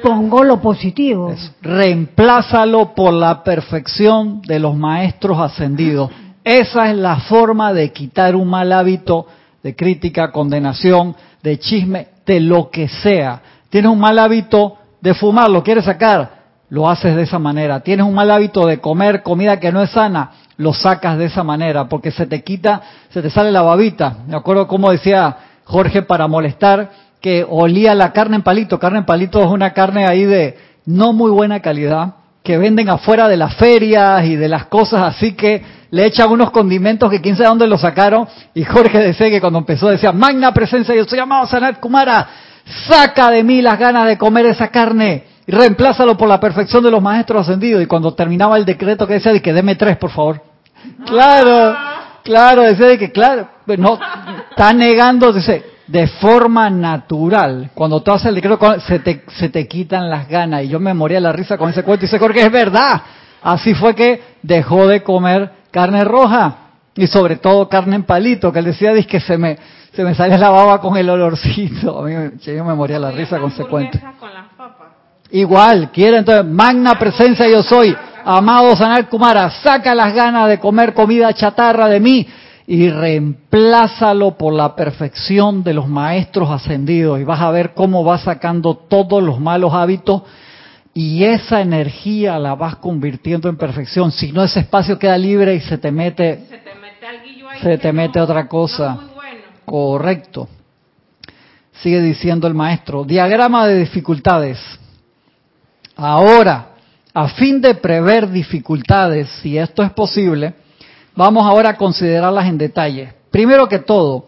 Pongo lo positivo. Reemplázalo por la perfección de los maestros ascendidos. Esa es la forma de quitar un mal hábito de crítica, condenación, de chisme, de lo que sea. Tienes un mal hábito de fumar, lo quieres sacar, lo haces de esa manera. Tienes un mal hábito de comer comida que no es sana, lo sacas de esa manera, porque se te quita, se te sale la babita. Me acuerdo cómo decía Jorge para molestar, que olía la carne en palito. Carne en palito es una carne ahí de no muy buena calidad, que venden afuera de las ferias y de las cosas así que le echan unos condimentos que quién sabe dónde los sacaron. Y Jorge decía que cuando empezó decía, magna presencia, yo soy llamado Sanat Kumara, saca de mí las ganas de comer esa carne y reemplázalo por la perfección de los maestros ascendidos. Y cuando terminaba el decreto que decía, de que deme tres, por favor. Claro, claro, decía de que, claro, no, está negando, dice, de forma natural. Cuando tú haces el decreto, se te, se te quitan las ganas. Y yo me moría la risa con ese cuento. Y dice, Jorge, es verdad. Así fue que dejó de comer carne roja. Y sobre todo carne en palito, que él decía, dice que se me, se me sale la baba con el olorcito. A mí, yo me moría la risa con ese cuento. Con las papas. Igual, quiere entonces, magna presencia yo soy. Amado Sanal Kumara, saca las ganas de comer comida chatarra de mí y reemplázalo por la perfección de los maestros ascendidos y vas a ver cómo vas sacando todos los malos hábitos y esa energía la vas convirtiendo en perfección. Si no, ese espacio queda libre y se te mete, Se te mete ahí. se te mete no- otra cosa. bueno. Correcto. Sigue diciendo el maestro. Diagrama de dificultades. Ahora, a fin de prever dificultades, si esto es posible, vamos ahora a considerarlas en detalle. Primero que todo,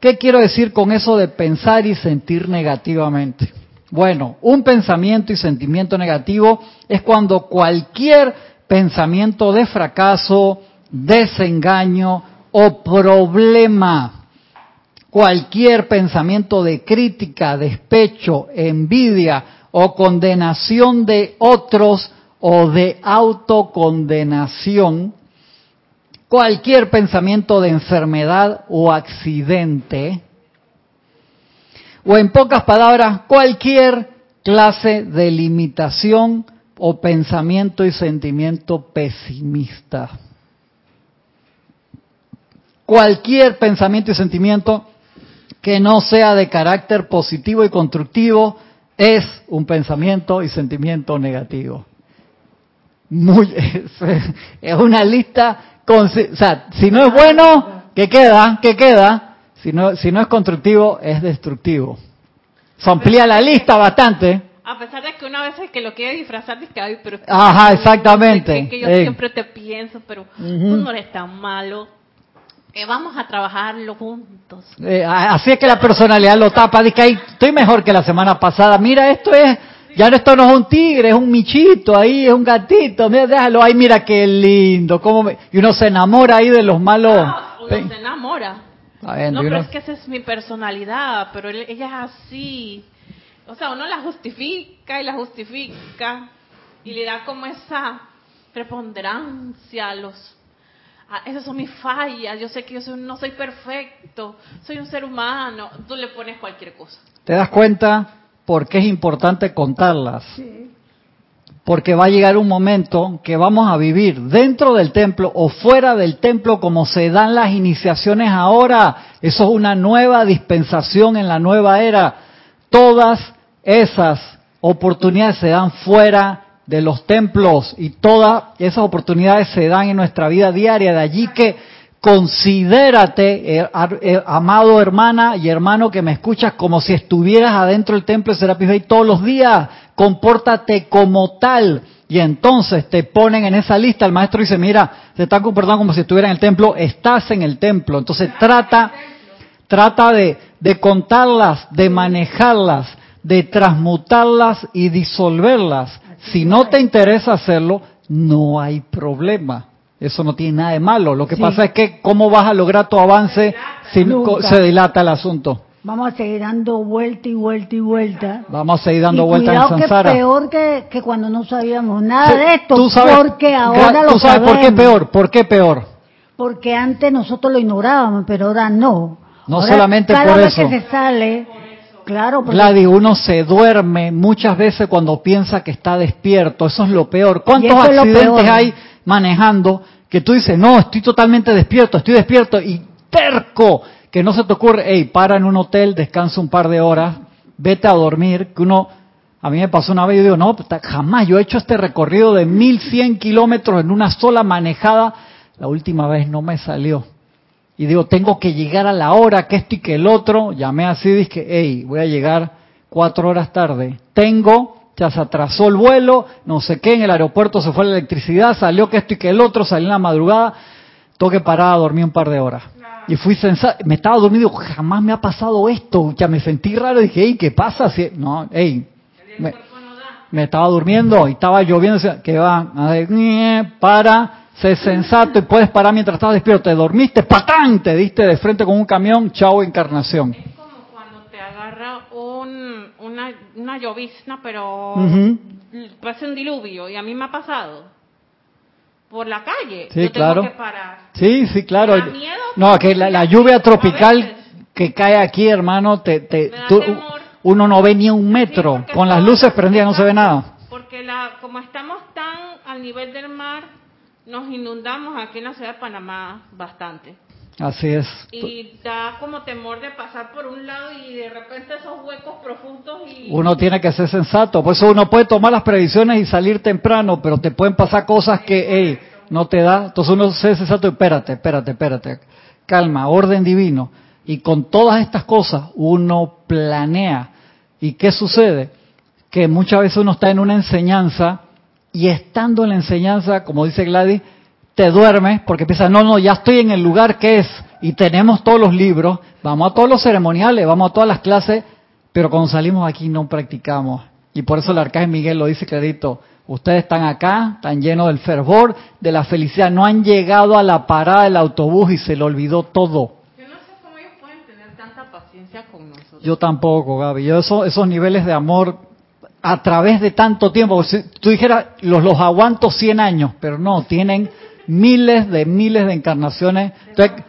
¿qué quiero decir con eso de pensar y sentir negativamente? Bueno, un pensamiento y sentimiento negativo es cuando cualquier pensamiento de fracaso, desengaño o problema cualquier pensamiento de crítica, despecho, envidia o condenación de otros o de autocondenación, cualquier pensamiento de enfermedad o accidente, o en pocas palabras, cualquier clase de limitación o pensamiento y sentimiento pesimista. Cualquier pensamiento y sentimiento que no sea de carácter positivo y constructivo es un pensamiento y sentimiento negativo. Muy, es una lista, con, o sea, si no es bueno, ¿qué queda? ¿Qué queda? Si no, si no es constructivo, es destructivo. Se amplía la lista bastante. A pesar de que una vez que lo quiere disfrazar, dice que, ay, pero... es Ajá, tú, exactamente. Que, que yo Ey. siempre te pienso, pero tú Ujú. no eres tan malo. Vamos a trabajarlo juntos. Eh, así es que la personalidad lo tapa. Dice, "Ay, estoy mejor que la semana pasada. Mira, esto es, ya no esto no es un tigre, es un michito ahí, es un gatito. Mira, déjalo ahí, mira qué lindo. Cómo me- Y uno se enamora ahí de los malos. Ah, uno se enamora. Bien, No, pero uno- es que esa es mi personalidad, pero él- ella es así. O sea, uno la justifica y la justifica y le da como esa preponderancia a los... a- esas son mis fallas, yo sé que yo soy- no soy perfecto, soy un ser humano. Tú le pones cualquier cosa. ¿Te das cuenta por qué es importante contarlas? Porque va a llegar un momento que vamos a vivir dentro del templo o fuera del templo como se dan las iniciaciones ahora. Eso es una nueva dispensación en la nueva era. Todas esas oportunidades se dan fuera de los templos y todas esas oportunidades se dan en nuestra vida diaria. De allí que considérate, eh, eh, amado hermana y hermano que me escuchas, como si estuvieras adentro del templo de Serapis Bay todos los días. Compórtate como tal. Y entonces te ponen en esa lista. El maestro dice, mira, te están comportando como si estuvieras en el templo. Estás en el templo. Entonces trata, trata de, de contarlas, de manejarlas, de transmutarlas y disolverlas. Si no te interesa hacerlo, no hay problema. Eso no tiene nada de malo. Lo que Sí. pasa es que cómo vas a lograr tu avance si Nunca. se dilata el asunto. Vamos a seguir dando vuelta y vuelta y vuelta. Vamos a seguir dando y vueltas en cuidado que Sansara. peor que, que cuando no sabíamos nada Sí, de esto, tú sabes, porque ahora gra- lo ¿Tú sabes por qué peor? ¿Por qué peor? Porque antes nosotros lo ignorábamos, pero ahora no. No Ahora, solamente cada por vez eso. que se sale, claro, porque Gladys, uno se duerme muchas veces cuando piensa que está despierto. Eso es lo peor. ¿Cuántos es accidentes peor. hay manejando que tú dices, no, estoy totalmente despierto, estoy despierto y terco, que no se te ocurre, hey, para en un hotel, descansa un par de horas, vete a dormir, que uno, a mí me pasó una vez y digo, no, puta, jamás, yo he hecho este recorrido de 1100 kilómetros en una sola manejada, la última vez no me salió. y digo, tengo que llegar a la hora, que esto y que el otro, llamé así, dije, hey, voy a llegar cuatro horas tarde. Tengo, ya se atrasó el vuelo, no sé qué, en el aeropuerto se fue la electricidad, salió que esto y que el otro, salí en la madrugada, tengo que parar a dormir un par de horas. Y fui sensato, me estaba dormido, jamás me ha pasado esto, ya me sentí raro, dije, hey, ¿qué pasa? Si... No, hey, me, me, estaba durmiendo y estaba lloviendo, que va, para, sé sensato y puedes parar mientras estás despierto, te dormiste, patán, te diste de frente con un camión, chao encarnación. Es como cuando te agarra un, una, una llovizna, pero parece un diluvio, y a mí me ha pasado por la calle. Sí, Yo claro. Tengo que parar. Sí, sí, claro. Miedo No, que la, la lluvia tropical que cae aquí, hermano, te, te, tú- uno no ve ni un metro. Con las luces prendidas no se ve nada. Porque la, como estamos tan al nivel del mar, nos inundamos aquí en la ciudad de Panamá bastante. Así es. Y da como temor de pasar por un lado y de repente esos huecos profundos y... Uno tiene que ser sensato. Por eso uno puede tomar las previsiones y salir temprano, pero te pueden pasar cosas que, hey, no te da. Entonces uno se sensato y espérate, espérate, espérate. Calma, orden divino. Y con todas estas cosas uno planea. ¿Y qué sucede? Que muchas veces uno está en una enseñanza y estando en la enseñanza, como dice Gladys, te duermes porque piensas, no, no, ya estoy en el lugar que es y tenemos todos los libros, vamos a todos los ceremoniales, vamos a todas las clases, pero cuando salimos aquí no practicamos. Y por eso el arcángel Miguel lo dice clarito, ustedes están acá, están llenos del fervor, de la felicidad, no han llegado a la parada del autobús y se le olvidó todo. Yo no sé cómo ellos pueden tener tanta paciencia con nosotros. Yo tampoco, Gaby. Yo eso- esos niveles de amor a través de tanto tiempo, si tú dijeras, los, los aguanto 100 años, pero no, tienen miles de miles de encarnaciones. Entonces,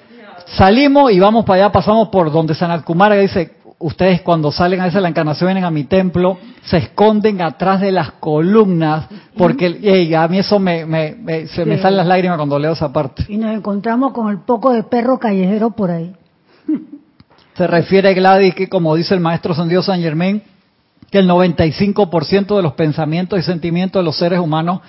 salimos y vamos para allá, pasamos por donde Sanat Kumara dice, ustedes cuando salen a veces la encarnación vienen a mi templo, se esconden atrás de las columnas, porque ey, a mí eso me, me- me- se me Sí. salen las lágrimas cuando leo esa parte. Y nos encontramos con el poco de perro callejero por ahí. Se refiere Gladys que, como dice el maestro San Dios San Germain, que el 95% de los pensamientos y sentimientos de los seres humanos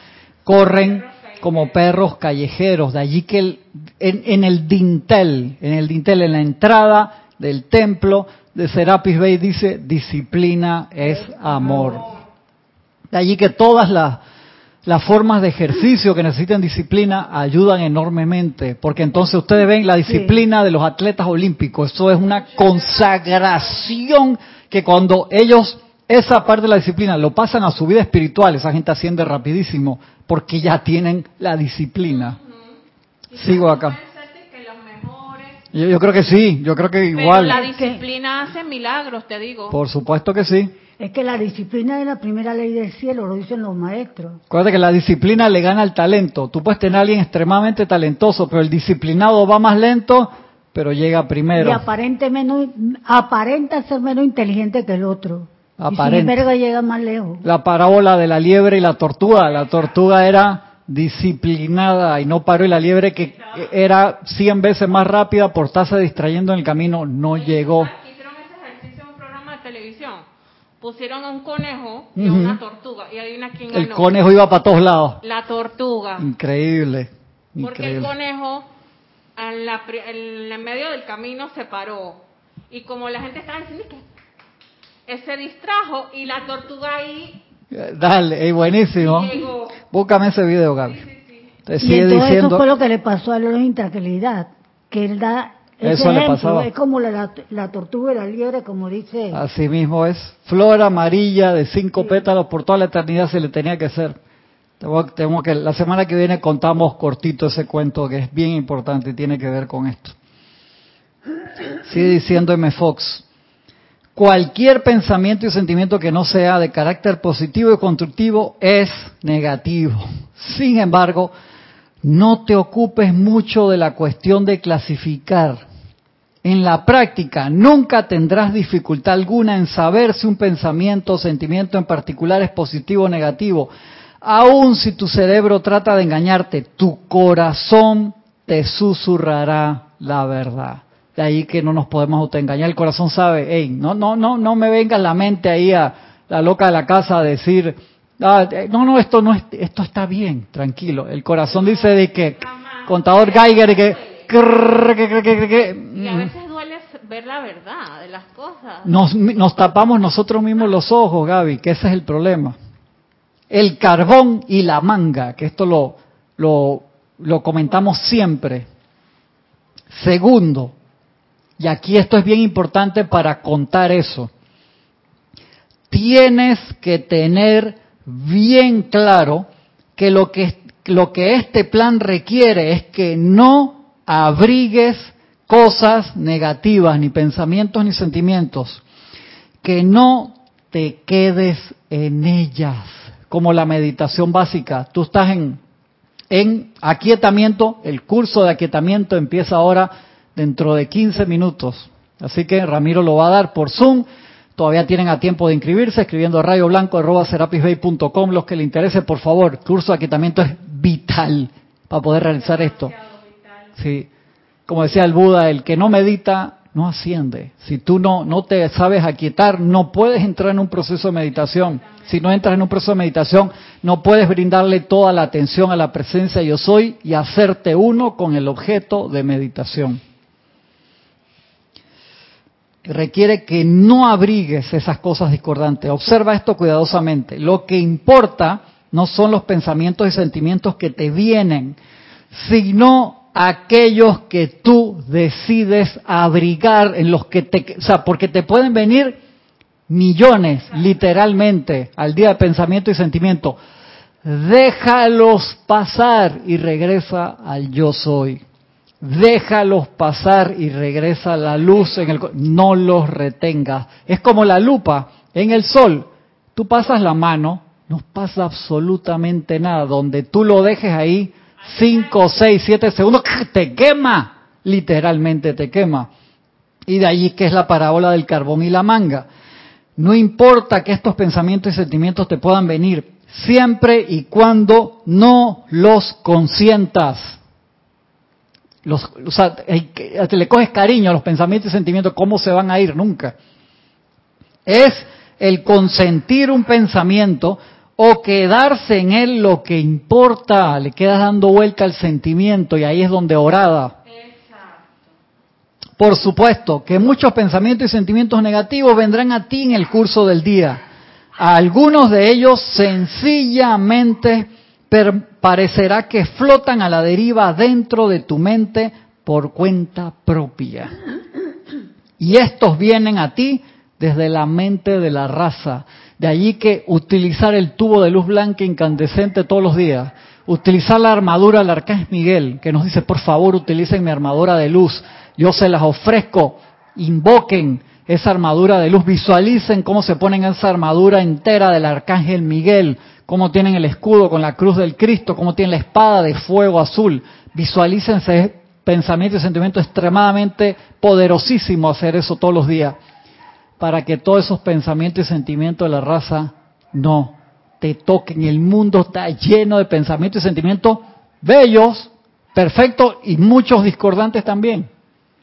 corren como perros callejeros. De allí que el- en, en el dintel, en el dintel, en la entrada del templo de Serapis Bay dice, disciplina es amor. De allí que todas las, las formas de ejercicio que necesitan disciplina ayudan enormemente, porque entonces ustedes ven la disciplina de los atletas olímpicos, eso es una consagración que cuando ellos esa parte de la disciplina lo pasan a su vida espiritual, esa gente asciende rapidísimo, porque ya tienen la disciplina. Sigo acá. Pueden ser que los mejores, Yo, yo creo que sí, yo creo que pero igual, la disciplina hace milagros, te digo. por supuesto que sí. Es que la disciplina es la primera ley del cielo, lo dicen los maestros. Acuérdate que la disciplina le gana al talento. Tú puedes tener a alguien extremadamente talentoso, pero el disciplinado va más lento, pero llega Y primero. aparente menos, aparenta ser menos inteligente que el otro. Y sin embargo llega más lejos. La parábola de la liebre y la tortuga. La tortuga era disciplinada y no paró y la liebre que era 100 veces más rápida por estarse distrayendo en el camino no llegó. Hicieron ese ejercicio en un programa de televisión. Pusieron a un conejo y a Ujú. una tortuga. Y adivina quién ganó. El conejo iba para todos lados. La tortuga. Increíble. Porque el Increíble. conejo en, la en el medio del camino se paró. Y como la gente estaba diciendo que eh, se distrajo y la tortuga ahí Eh, Dale, es buenísimo. llegó. Búscame ese video, Gaby. Te Y sigue entonces diciendo. eso fue lo que le pasó a los intranquilidad, que él da ese Eso le ejemplo, pasaba. es como la, la tortuga y la liebre, como dice. Así mismo es. Flor amarilla de cinco pétalos por toda la eternidad se le tenía que hacer. Tengo, tengo que, la semana que viene contamos cortito ese cuento que es bien importante y tiene que ver con esto. Sigue diciendo M. Fox. Cualquier pensamiento y sentimiento que no sea de carácter positivo y constructivo es negativo. Sin embargo, no te ocupes mucho de la cuestión de clasificar. En la práctica nunca tendrás dificultad alguna en saber si un pensamiento o sentimiento en particular es positivo o negativo. Aun si tu cerebro trata de engañarte, tu corazón te susurrará la verdad. De ahí que no nos podemos autoengañar. El corazón sabe, hey, no, no, no, no me venga la mente ahí a la loca de la casa a decir, ah, eh, no, no, esto no es, esto está bien, tranquilo. El corazón dice de que, contador Geiger, que Y a veces duele ver la verdad de las cosas. Nos, nos tapamos nosotros mismos los ojos, Gaby, que ese es el problema. El carbón y la manga, que esto lo, lo, lo comentamos siempre. Segundo, y aquí esto es bien importante para contar eso, tienes que tener bien claro que lo que, lo que este plan requiere es que no abrigues cosas negativas, ni pensamientos, ni sentimientos, que no te quedes en ellas, como la meditación básica. Tú estás en, en aquietamiento, el curso de aquietamiento empieza ahora dentro de 15 minutos. Así que Ramiro lo va a dar por Zoom. Todavía tienen a tiempo de inscribirse escribiendo a rayoblanco.com. Los que le interese, por favor, curso de aquietamiento es vital para poder realizar esto. Sí. Como decía el Buda, el que no medita no asciende. Si tú no, no te sabes aquietar, no puedes entrar en un proceso de meditación. Si no entras en un proceso de meditación, no puedes brindarle toda la atención a la presencia yo soy y hacerte uno con el objeto de meditación. Requiere que no abrigues esas cosas discordantes. Observa esto cuidadosamente. Lo que importa no son los pensamientos y sentimientos que te vienen, sino aquellos que tú decides abrigar, en los que te, o sea, porque te pueden venir millones, literalmente, al día de pensamiento y sentimiento. Déjalos pasar y regresa al yo soy. Déjalos pasar y regresa la luz en el no los retengas. Es como la lupa en el sol. Tú pasas la mano, no pasa absolutamente nada. Donde tú lo dejes ahí, 5, 6, 7 segundos, te quema, literalmente te quema. Y de allí que es la parábola del carbón y la manga. No importa que estos pensamientos y sentimientos te puedan venir, siempre y cuando no los consientas. Los, o sea, te le coges cariño a los pensamientos y sentimientos, ¿cómo se van a ir? Nunca. Es el consentir un pensamiento o quedarse en él lo que importa, le quedas dando vuelta al sentimiento y ahí es donde orada. Por supuesto que muchos pensamientos y sentimientos negativos vendrán a ti en el curso del día. algunos de ellos sencillamente parecerá que flotan a la deriva dentro de tu mente por cuenta propia. Y estos vienen a ti desde la mente de la raza, de allí que utilizar el tubo de luz blanca incandescente todos los días, utilizar la armadura del arcángel Miguel, que nos dice, por favor, utilicen mi armadura de luz, yo se las ofrezco, invoquen esa armadura de luz, visualicen cómo se ponen esa armadura entera del arcángel Miguel, cómo tienen el escudo con la cruz del Cristo, cómo tienen la espada de fuego azul, visualícense pensamiento y sentimiento extremadamente poderosísimo hacer eso todos los días para que todos esos pensamientos y sentimientos de la raza no te toquen. El mundo está lleno de pensamientos y sentimientos bellos, perfectos y muchos discordantes también.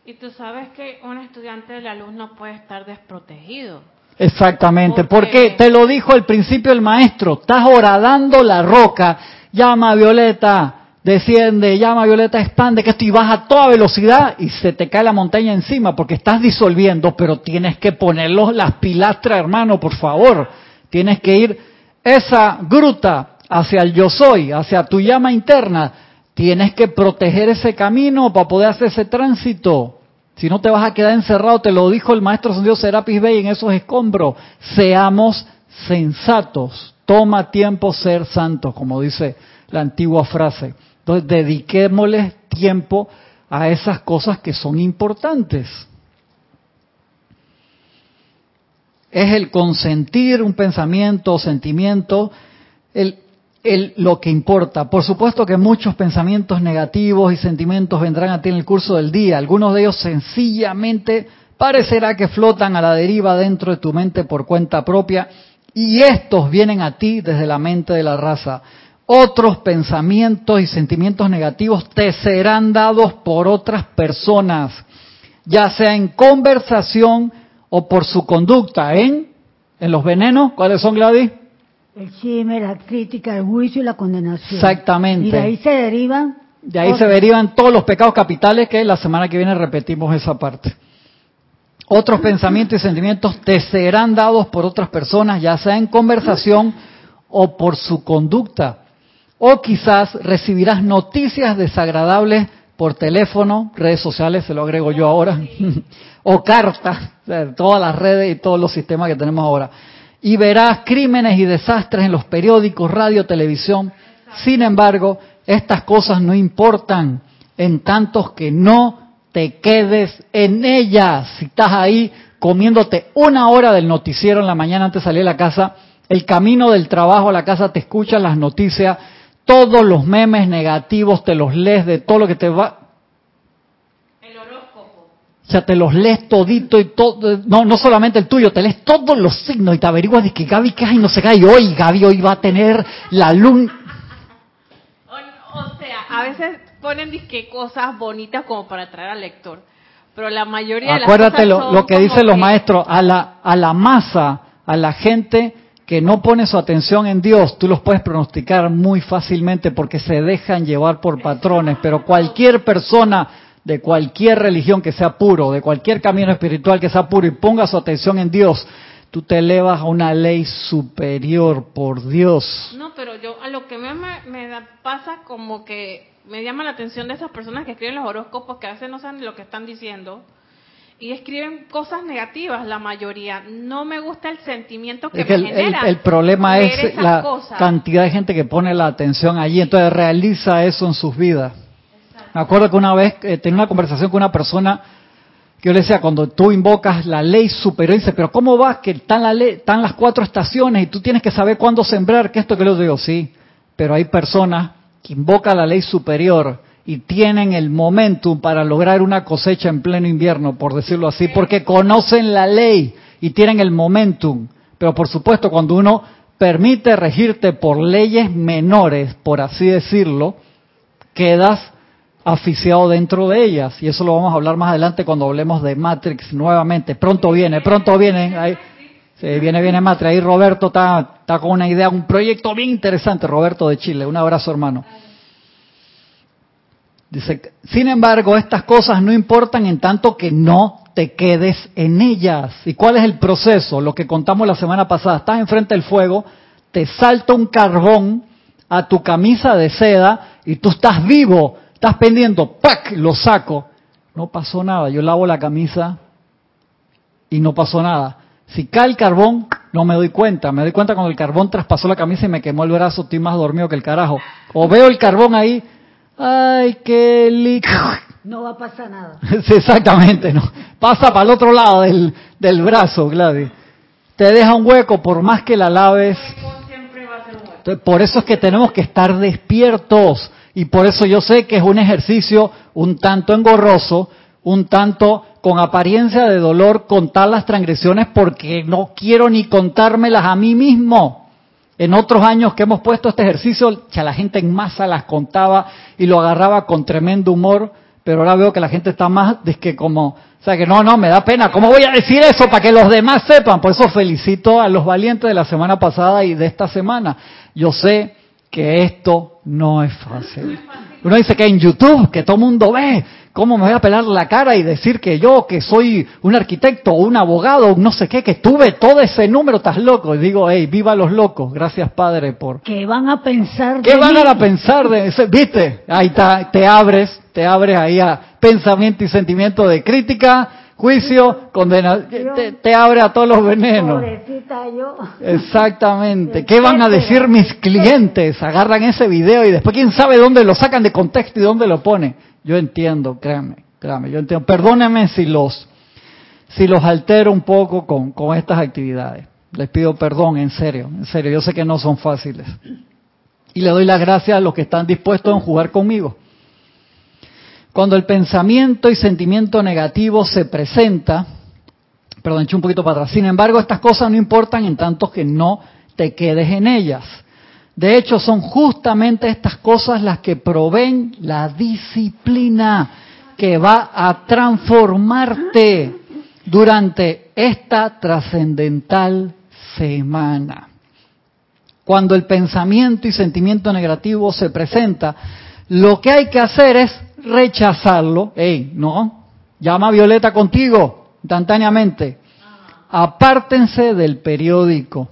Y tú sabes que un estudiante de la luz no puede estar desprotegido. Exactamente, porque te lo dijo al principio el maestro, estás horadando la roca, llama a Violeta, desciende, llama Violeta, expande, que esto y vas a toda velocidad y se te cae la montaña encima porque estás disolviendo, pero tienes que ponerlos las pilastras, hermano, por favor. Tienes que ir esa gruta hacia el yo soy, hacia tu llama interna. Tienes que proteger ese camino para poder hacer ese tránsito. Si no te vas a quedar encerrado, te lo dijo el maestro Dios Serapis Bey en esos escombros. Seamos sensatos. Toma tiempo ser santos, como dice la antigua frase. Entonces, dediquémosle tiempo a esas cosas que son importantes. Es el consentir un pensamiento o sentimiento el, el, lo que importa. Por supuesto que muchos pensamientos negativos y sentimientos vendrán a ti en el curso del día. Algunos de ellos sencillamente parecerá que flotan a la deriva dentro de tu mente por cuenta propia y estos vienen a ti desde la mente de la raza otros pensamientos y sentimientos negativos te serán dados por otras personas, ya sea en conversación o por su conducta. ¿En? ¿En los venenos? ¿Cuáles son, Gladys? El chisme, la crítica, el juicio y la condenación. Exactamente. Y de ahí se derivan De ahí se derivan todos los pecados capitales que la semana que viene repetimos esa parte. Otros pensamientos y sentimientos te serán dados por otras personas, ya sea en conversación o por su conducta. O quizás recibirás noticias desagradables por teléfono, redes sociales, se lo agrego yo ahora, o cartas, todas las redes y todos los sistemas que tenemos ahora. Y verás crímenes y desastres en los periódicos, radio, televisión. Sin embargo, estas cosas no importan en tantos que no te quedes en ellas. Si estás ahí comiéndote una hora del noticiero en la mañana antes de salir a la casa, el camino del trabajo a la casa te escuchas las noticias, todos los memes negativos te los lees de todo lo que te va. O sea, te los lees todito y todo, no, no solamente el tuyo, te lees todos los signos y te averiguas de que Gaby cae y no se cae hoy, Gaby hoy va a tener la luna. O, o sea, a veces ponen disque cosas bonitas como para atraer al lector, pero la mayoría de Acuérdate las lo, cosas son lo que como dicen los que- maestros, a la, a la masa, a la gente que no pone su atención en Dios, tú los puedes pronosticar muy fácilmente porque se dejan llevar por patrones, pero cualquier persona de cualquier religión que sea puro, de cualquier camino espiritual que sea puro y ponga su atención en Dios, tú te elevas a una ley superior por Dios. No, pero yo a lo que me, da- pasa como que me llama la atención de esas personas que escriben los horóscopos que a veces no saben lo que están diciendo y escriben cosas negativas, la mayoría. No me gusta el sentimiento que Es que me el, genera. el problema es la cantidad de gente que pone la atención allí, entonces realiza eso en sus vidas. Me acuerdo que una vez eh, tenía una conversación con una persona que yo le decía, cuando tú invocas la ley superior, dice, pero ¿cómo vas? Que están, la ley, están las cuatro estaciones y tú tienes que saber cuándo sembrar, que esto que lo digo, sí, pero hay personas que invocan la ley superior y tienen el momentum para lograr una cosecha en pleno invierno, por decirlo así, porque conocen la ley y tienen el momentum. Pero por supuesto, cuando uno permite regirte por leyes menores, por así decirlo, quedas aficiado dentro de ellas. Y eso lo vamos a hablar más adelante cuando hablemos de Matrix nuevamente. Pronto viene, pronto viene. Ahí, sí, viene, viene Matrix. Ahí Roberto está, está con una idea, un proyecto bien interesante. Roberto de Chile. Un abrazo, hermano. Dice, sin embargo, estas cosas no importan en tanto que no te quedes en ellas. ¿Y cuál es el proceso? Lo que contamos la semana pasada. Estás enfrente del fuego, te salta un carbón a tu camisa de seda y tú estás vivo, estás pendiendo, ¡pac! Lo saco. No pasó nada. Yo lavo la camisa y no pasó nada. Si cae el carbón, no me doy cuenta. Me doy cuenta cuando el carbón traspasó la camisa y me quemó el brazo, estoy más dormido que el carajo. O veo el carbón ahí, ¡ay, qué lic! No va a pasar nada. Sí, exactamente, ¿no? Pasa para el otro lado del, del brazo, Gladys. Te deja un hueco por más que la laves. siempre va a ser bueno. Entonces, por eso es que tenemos que estar despiertos. Y por eso yo sé que es un ejercicio un tanto engorroso, un tanto con apariencia de dolor contar las transgresiones porque no quiero ni contármelas a mí mismo. En otros años que hemos puesto este ejercicio, ya la gente en masa las contaba y lo agarraba con tremendo humor, pero ahora veo que la gente está más de que como, o sea que no, no, me da pena, ¿cómo voy a decir eso para que los demás sepan? Por eso felicito a los valientes de la semana pasada y de esta semana. Yo sé que esto no es fácil. Uno dice que en YouTube, que todo mundo ve, ¿cómo me voy a pelar la cara y decir que yo, que soy un arquitecto, un abogado, un no sé qué, que tuve todo ese número, estás loco? Y digo, hey, viva los locos, gracias Padre por... ¿Qué van a pensar ¿Qué de van mí? a pensar de eso? ¿Viste? Ahí está, te abres, te abres ahí a pensamiento y sentimiento de crítica, juicio, condena, te, te abre a todos los venenos. Yo. Exactamente. ¿Qué van a decir mis clientes? Agarran ese video y después quién sabe dónde lo sacan de contexto y dónde lo ponen. Yo entiendo, créanme, créanme, yo entiendo. Perdónenme si los, si los altero un poco con, con estas actividades. Les pido perdón, en serio, en serio. Yo sé que no son fáciles. Y le doy las gracias a los que están dispuestos a jugar conmigo. Cuando el pensamiento y sentimiento negativo se presenta, perdón, eché un poquito para atrás. Sin embargo, estas cosas no importan en tanto que no te quedes en ellas. De hecho, son justamente estas cosas las que proveen la disciplina que va a transformarte durante esta trascendental semana. Cuando el pensamiento y sentimiento negativo se presenta, Lo que hay que hacer es rechazarlo. Ey, no, llama a Violeta contigo instantáneamente. Apártense del periódico,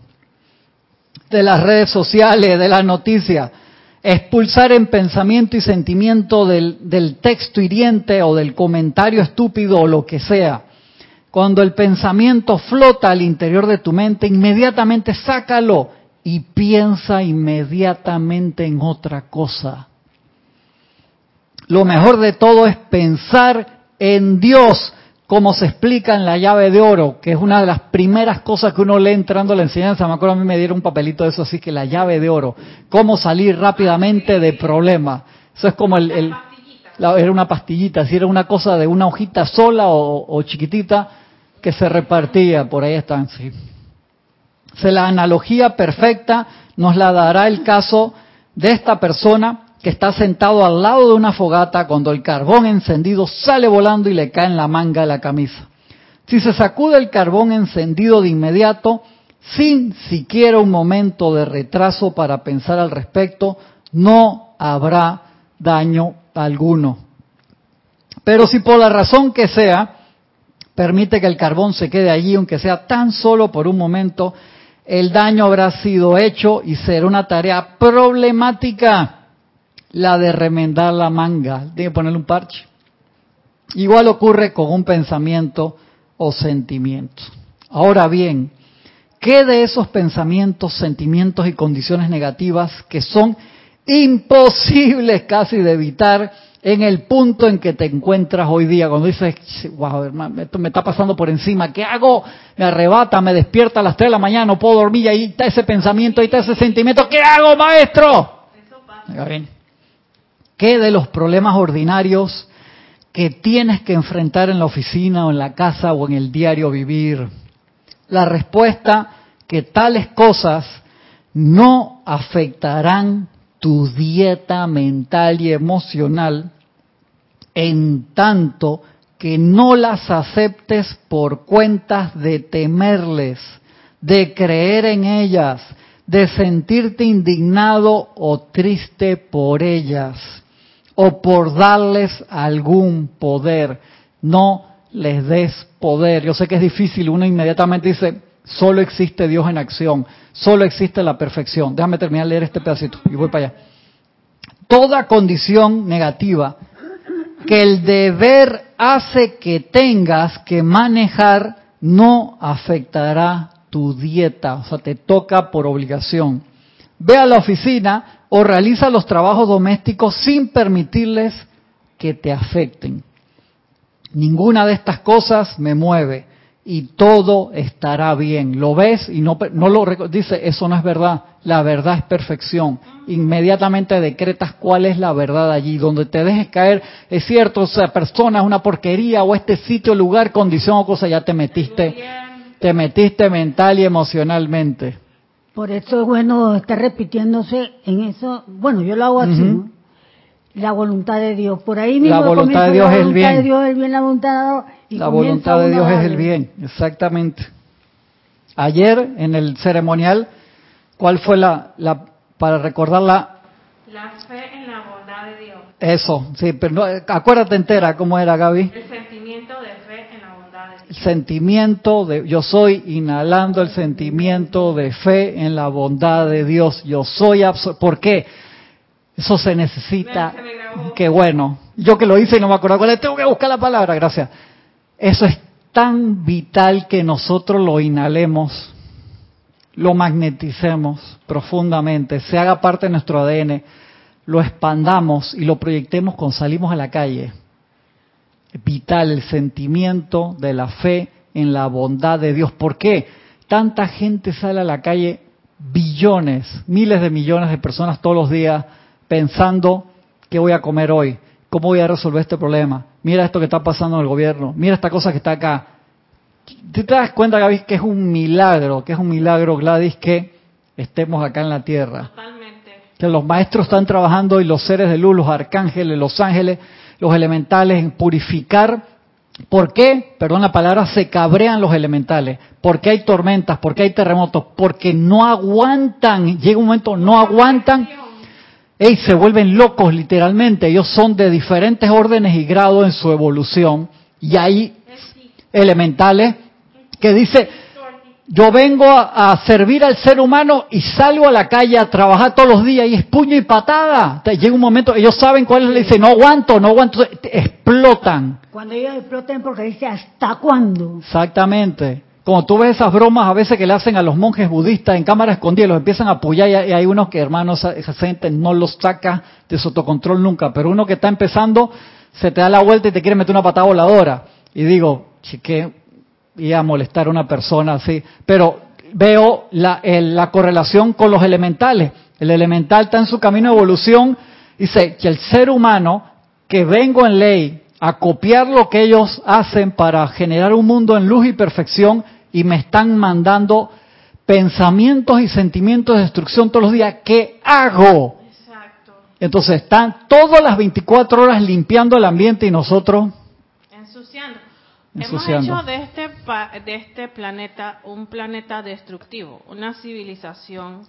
de las redes sociales, de las noticias. Expulsar en pensamiento y sentimiento del, del texto hiriente o del comentario estúpido o lo que sea. Cuando el pensamiento flota al interior de tu mente, inmediatamente sácalo y piensa inmediatamente en otra cosa. Lo mejor de todo es pensar en Dios, como se explica en la llave de oro, que es una de las primeras cosas que uno lee entrando a la enseñanza. Me acuerdo a mí me dieron un papelito de eso, así que la llave de oro, cómo salir rápidamente de problemas. Eso es como el, el la, era una pastillita, si era una cosa de una hojita sola o, o chiquitita que se repartía, por ahí están, sí. Se la analogía perfecta nos la dará el caso de esta persona que está sentado al lado de una fogata cuando el carbón encendido sale volando y le cae en la manga de la camisa. Si se sacude el carbón encendido de inmediato, sin siquiera un momento de retraso para pensar al respecto, no habrá daño alguno. Pero si por la razón que sea, permite que el carbón se quede allí, aunque sea tan solo por un momento, el daño habrá sido hecho y será una tarea problemática la de remendar la manga, tiene que ponerle un parche. Igual ocurre con un pensamiento o sentimiento. Ahora bien, ¿qué de esos pensamientos, sentimientos y condiciones negativas que son imposibles casi de evitar en el punto en que te encuentras hoy día? Cuando dices, wow, esto me está pasando por encima, ¿qué hago? Me arrebata, me despierta a las 3 de la mañana, no puedo dormir, ahí está ese pensamiento, ahí está ese sentimiento, ¿qué hago, maestro? Eso pasa. ¿Qué de los problemas ordinarios que tienes que enfrentar en la oficina o en la casa o en el diario vivir? La respuesta que tales cosas no afectarán tu dieta mental y emocional en tanto que no las aceptes por cuentas de temerles, de creer en ellas, de sentirte indignado o triste por ellas o por darles algún poder. No les des poder. Yo sé que es difícil, uno inmediatamente dice, solo existe Dios en acción, solo existe la perfección. Déjame terminar de leer este pedacito y voy para allá. Toda condición negativa que el deber hace que tengas que manejar no afectará tu dieta, o sea, te toca por obligación. Ve a la oficina o realiza los trabajos domésticos sin permitirles que te afecten. Ninguna de estas cosas me mueve y todo estará bien. Lo ves y no, no lo dice, eso no es verdad. La verdad es perfección. Inmediatamente decretas cuál es la verdad allí. Donde te dejes caer, es cierto, esa persona es una porquería o este sitio, lugar, condición o cosa, ya te metiste, te metiste mental y emocionalmente. Por eso es bueno estar repitiéndose en eso. Bueno, yo lo hago así, ¿no? La voluntad de Dios. Por ahí mismo la voluntad de Dios es el bien. De Dios es el bien la voluntad de La voluntad de Dios es el bien, exactamente. Ayer en el ceremonial, ¿cuál fue la, la para recordarla? La fe en la bondad de Dios. Eso, sí, pero no, acuérdate entera cómo era, Gaby. El sentimiento de fe en la el sentimiento de, yo soy inhalando el sentimiento de fe en la bondad de Dios. Yo soy ¿Por qué? Eso se necesita. Qué bueno. Yo que lo hice y no me acuerdo cuál tengo que buscar la palabra, gracias. Eso es tan vital que nosotros lo inhalemos, lo magneticemos profundamente, se haga parte de nuestro ADN, lo expandamos y lo proyectemos cuando salimos a la calle vital el sentimiento de la fe en la bondad de Dios. ¿Por qué? Tanta gente sale a la calle, billones, miles de millones de personas todos los días pensando qué voy a comer hoy, cómo voy a resolver este problema. Mira esto que está pasando en el gobierno, mira esta cosa que está acá. ¿Te das cuenta, Gaby, que es un milagro, que es un milagro, Gladys, que estemos acá en la tierra? Totalmente. Que los maestros están trabajando y los seres de luz, los arcángeles, los ángeles, los elementales en purificar. ¿Por qué? Perdón la palabra, se cabrean los elementales. Porque hay tormentas, porque hay terremotos, porque no aguantan, llega un momento, no aguantan ey, se vuelven locos literalmente. Ellos son de diferentes órdenes y grados en su evolución. Y hay elementales que dice, yo vengo a, servir al ser humano y salgo a la calle a trabajar todos los días y es puño y patada. Llega un momento, ellos saben cuál es, le dicen, no aguanto, no aguanto, explotan. Cuando ellos explotan porque dice, ¿hasta cuándo? Exactamente. Como tú ves esas bromas a veces que le hacen a los monjes budistas en cámara escondida, los empiezan a apoyar y hay unos que, hermanos, esa gente no los saca de su autocontrol nunca, pero uno que está empezando se te da la vuelta y te quiere meter una patada voladora. Y digo, chique, y a molestar a una persona así, pero veo la, la correlación con los elementales. El elemental está en su camino de evolución, dice que el ser humano que vengo en ley a copiar lo que ellos hacen para generar un mundo en luz y perfección y me están mandando pensamientos y sentimientos de destrucción todos los días. ¿Qué hago? Exacto. Entonces están todas las 24 horas limpiando el ambiente y nosotros ensuciando. Hemos hecho de este, de este planeta un planeta destructivo, una civilización.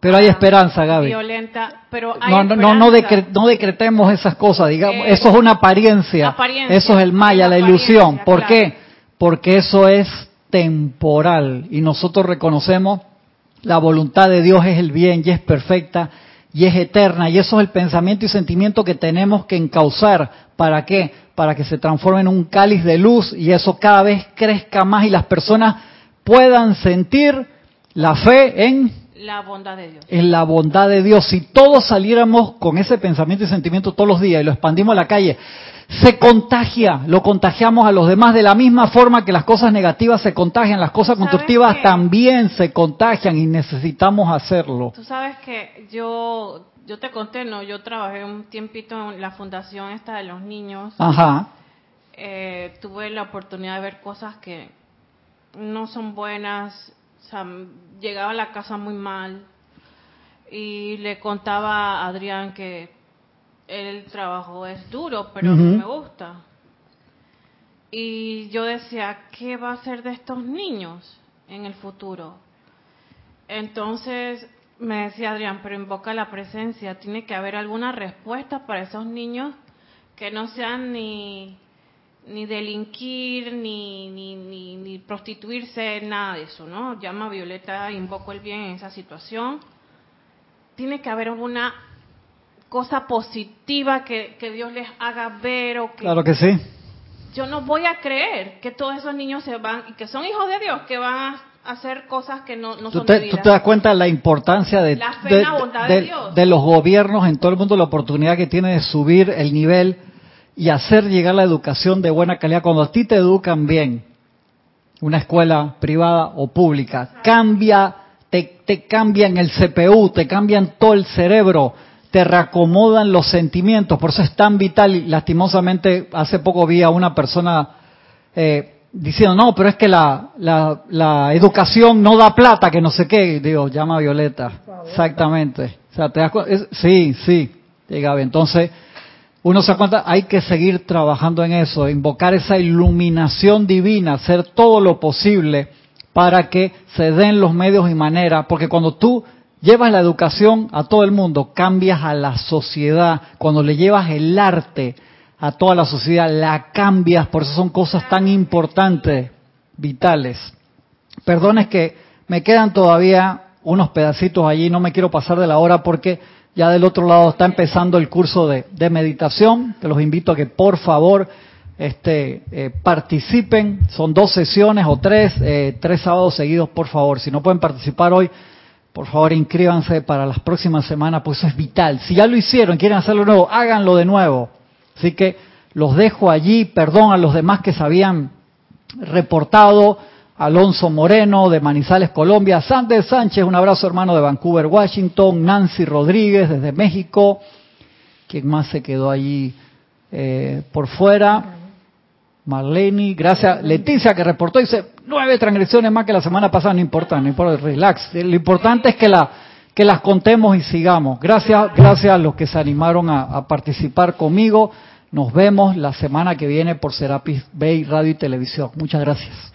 Pero hay esperanza, Gaby. Violenta, pero hay no, no, no, no, decretemos esas cosas, digamos, eh, eso es una apariencia, eso es el maya, la ilusión. ¿Por qué? Porque eso es temporal y nosotros reconocemos la voluntad de Dios es el bien y es perfecta y es eterna y eso es el pensamiento y sentimiento que tenemos que encauzar. ¿Para qué? para que se transforme en un cáliz de luz y eso cada vez crezca más y las personas puedan sentir la fe en la bondad de Dios. En la bondad de Dios. Si todos saliéramos con ese pensamiento y sentimiento todos los días y lo expandimos a la calle, se contagia, lo contagiamos a los demás de la misma forma que las cosas negativas se contagian, las cosas constructivas también se contagian y necesitamos hacerlo. Tú sabes que yo yo te conté, no, yo trabajé un tiempito en la fundación esta de los niños. Ajá. Eh, tuve la oportunidad de ver cosas que no son buenas, o sea, llegaba a la casa muy mal y le contaba a Adrián que el trabajo es duro, pero me gusta. Y yo decía, ¿qué va a ser de estos niños en el futuro? Entonces me decía Adrián, pero invoca la presencia. Tiene que haber alguna respuesta para esos niños que no sean ni, ni delinquir, ni, ni, ni, prostituirse, nada de eso, ¿no? Llama a Violeta, invoco el bien en esa situación. Tiene que haber alguna cosa positiva que, que Dios les haga ver o que... Claro que sí. Yo no voy a creer que todos esos niños se van, y que son hijos de Dios, que van a hacer cosas que no, no son te, ¿Tú te das cuenta de la importancia de, de, los gobiernos en todo el mundo, la oportunidad que tiene de subir el nivel y hacer llegar la educación de buena calidad? Cuando a ti te educan bien, una escuela privada o pública, cambia, te, te cambian el CPU, te cambian todo el cerebro, te reacomodan los sentimientos, por eso es tan vital y lastimosamente hace poco vi a una persona... Eh, diciendo, no, pero es que la, la, educación no da plata, que no sé qué. Digo, llama a Violeta. Exactamente. O sea, te das sí, sí, Gaby. Entonces, uno se da cuenta, hay que seguir trabajando en eso, invocar esa iluminación divina, hacer todo lo posible para que se den los medios y maneras, porque cuando tú llevas la educación a todo el mundo, cambias a la sociedad, cuando le llevas el arte, a toda la sociedad, la cambias, por eso son cosas tan importantes, vitales. Perdones que me quedan todavía unos pedacitos allí, no me quiero pasar de la hora porque ya del otro lado está empezando el curso de, meditación, que los invito a que por favor este, eh, participen, son dos sesiones o tres, eh, tres sábados seguidos, por favor, si no pueden participar hoy, por favor inscríbanse para las próximas semanas, pues eso es vital. Si ya lo hicieron, quieren hacerlo nuevo, háganlo de nuevo Así que los dejo allí, perdón a los demás que se habían reportado, Alonso Moreno de Manizales, Colombia, Sander Sánchez, un abrazo hermano de Vancouver, Washington, Nancy Rodríguez desde México, ¿quién más se quedó allí eh, por fuera? Marlene, gracias. Leticia que reportó, dice, nueve transgresiones más que la semana pasada, no importa, no importa, relax. Lo importante es que la que las contemos y sigamos. Gracias, gracias a los que se animaron a, participar conmigo. Nos vemos la semana que viene por Serapis Bay Radio y Televisión. Muchas gracias.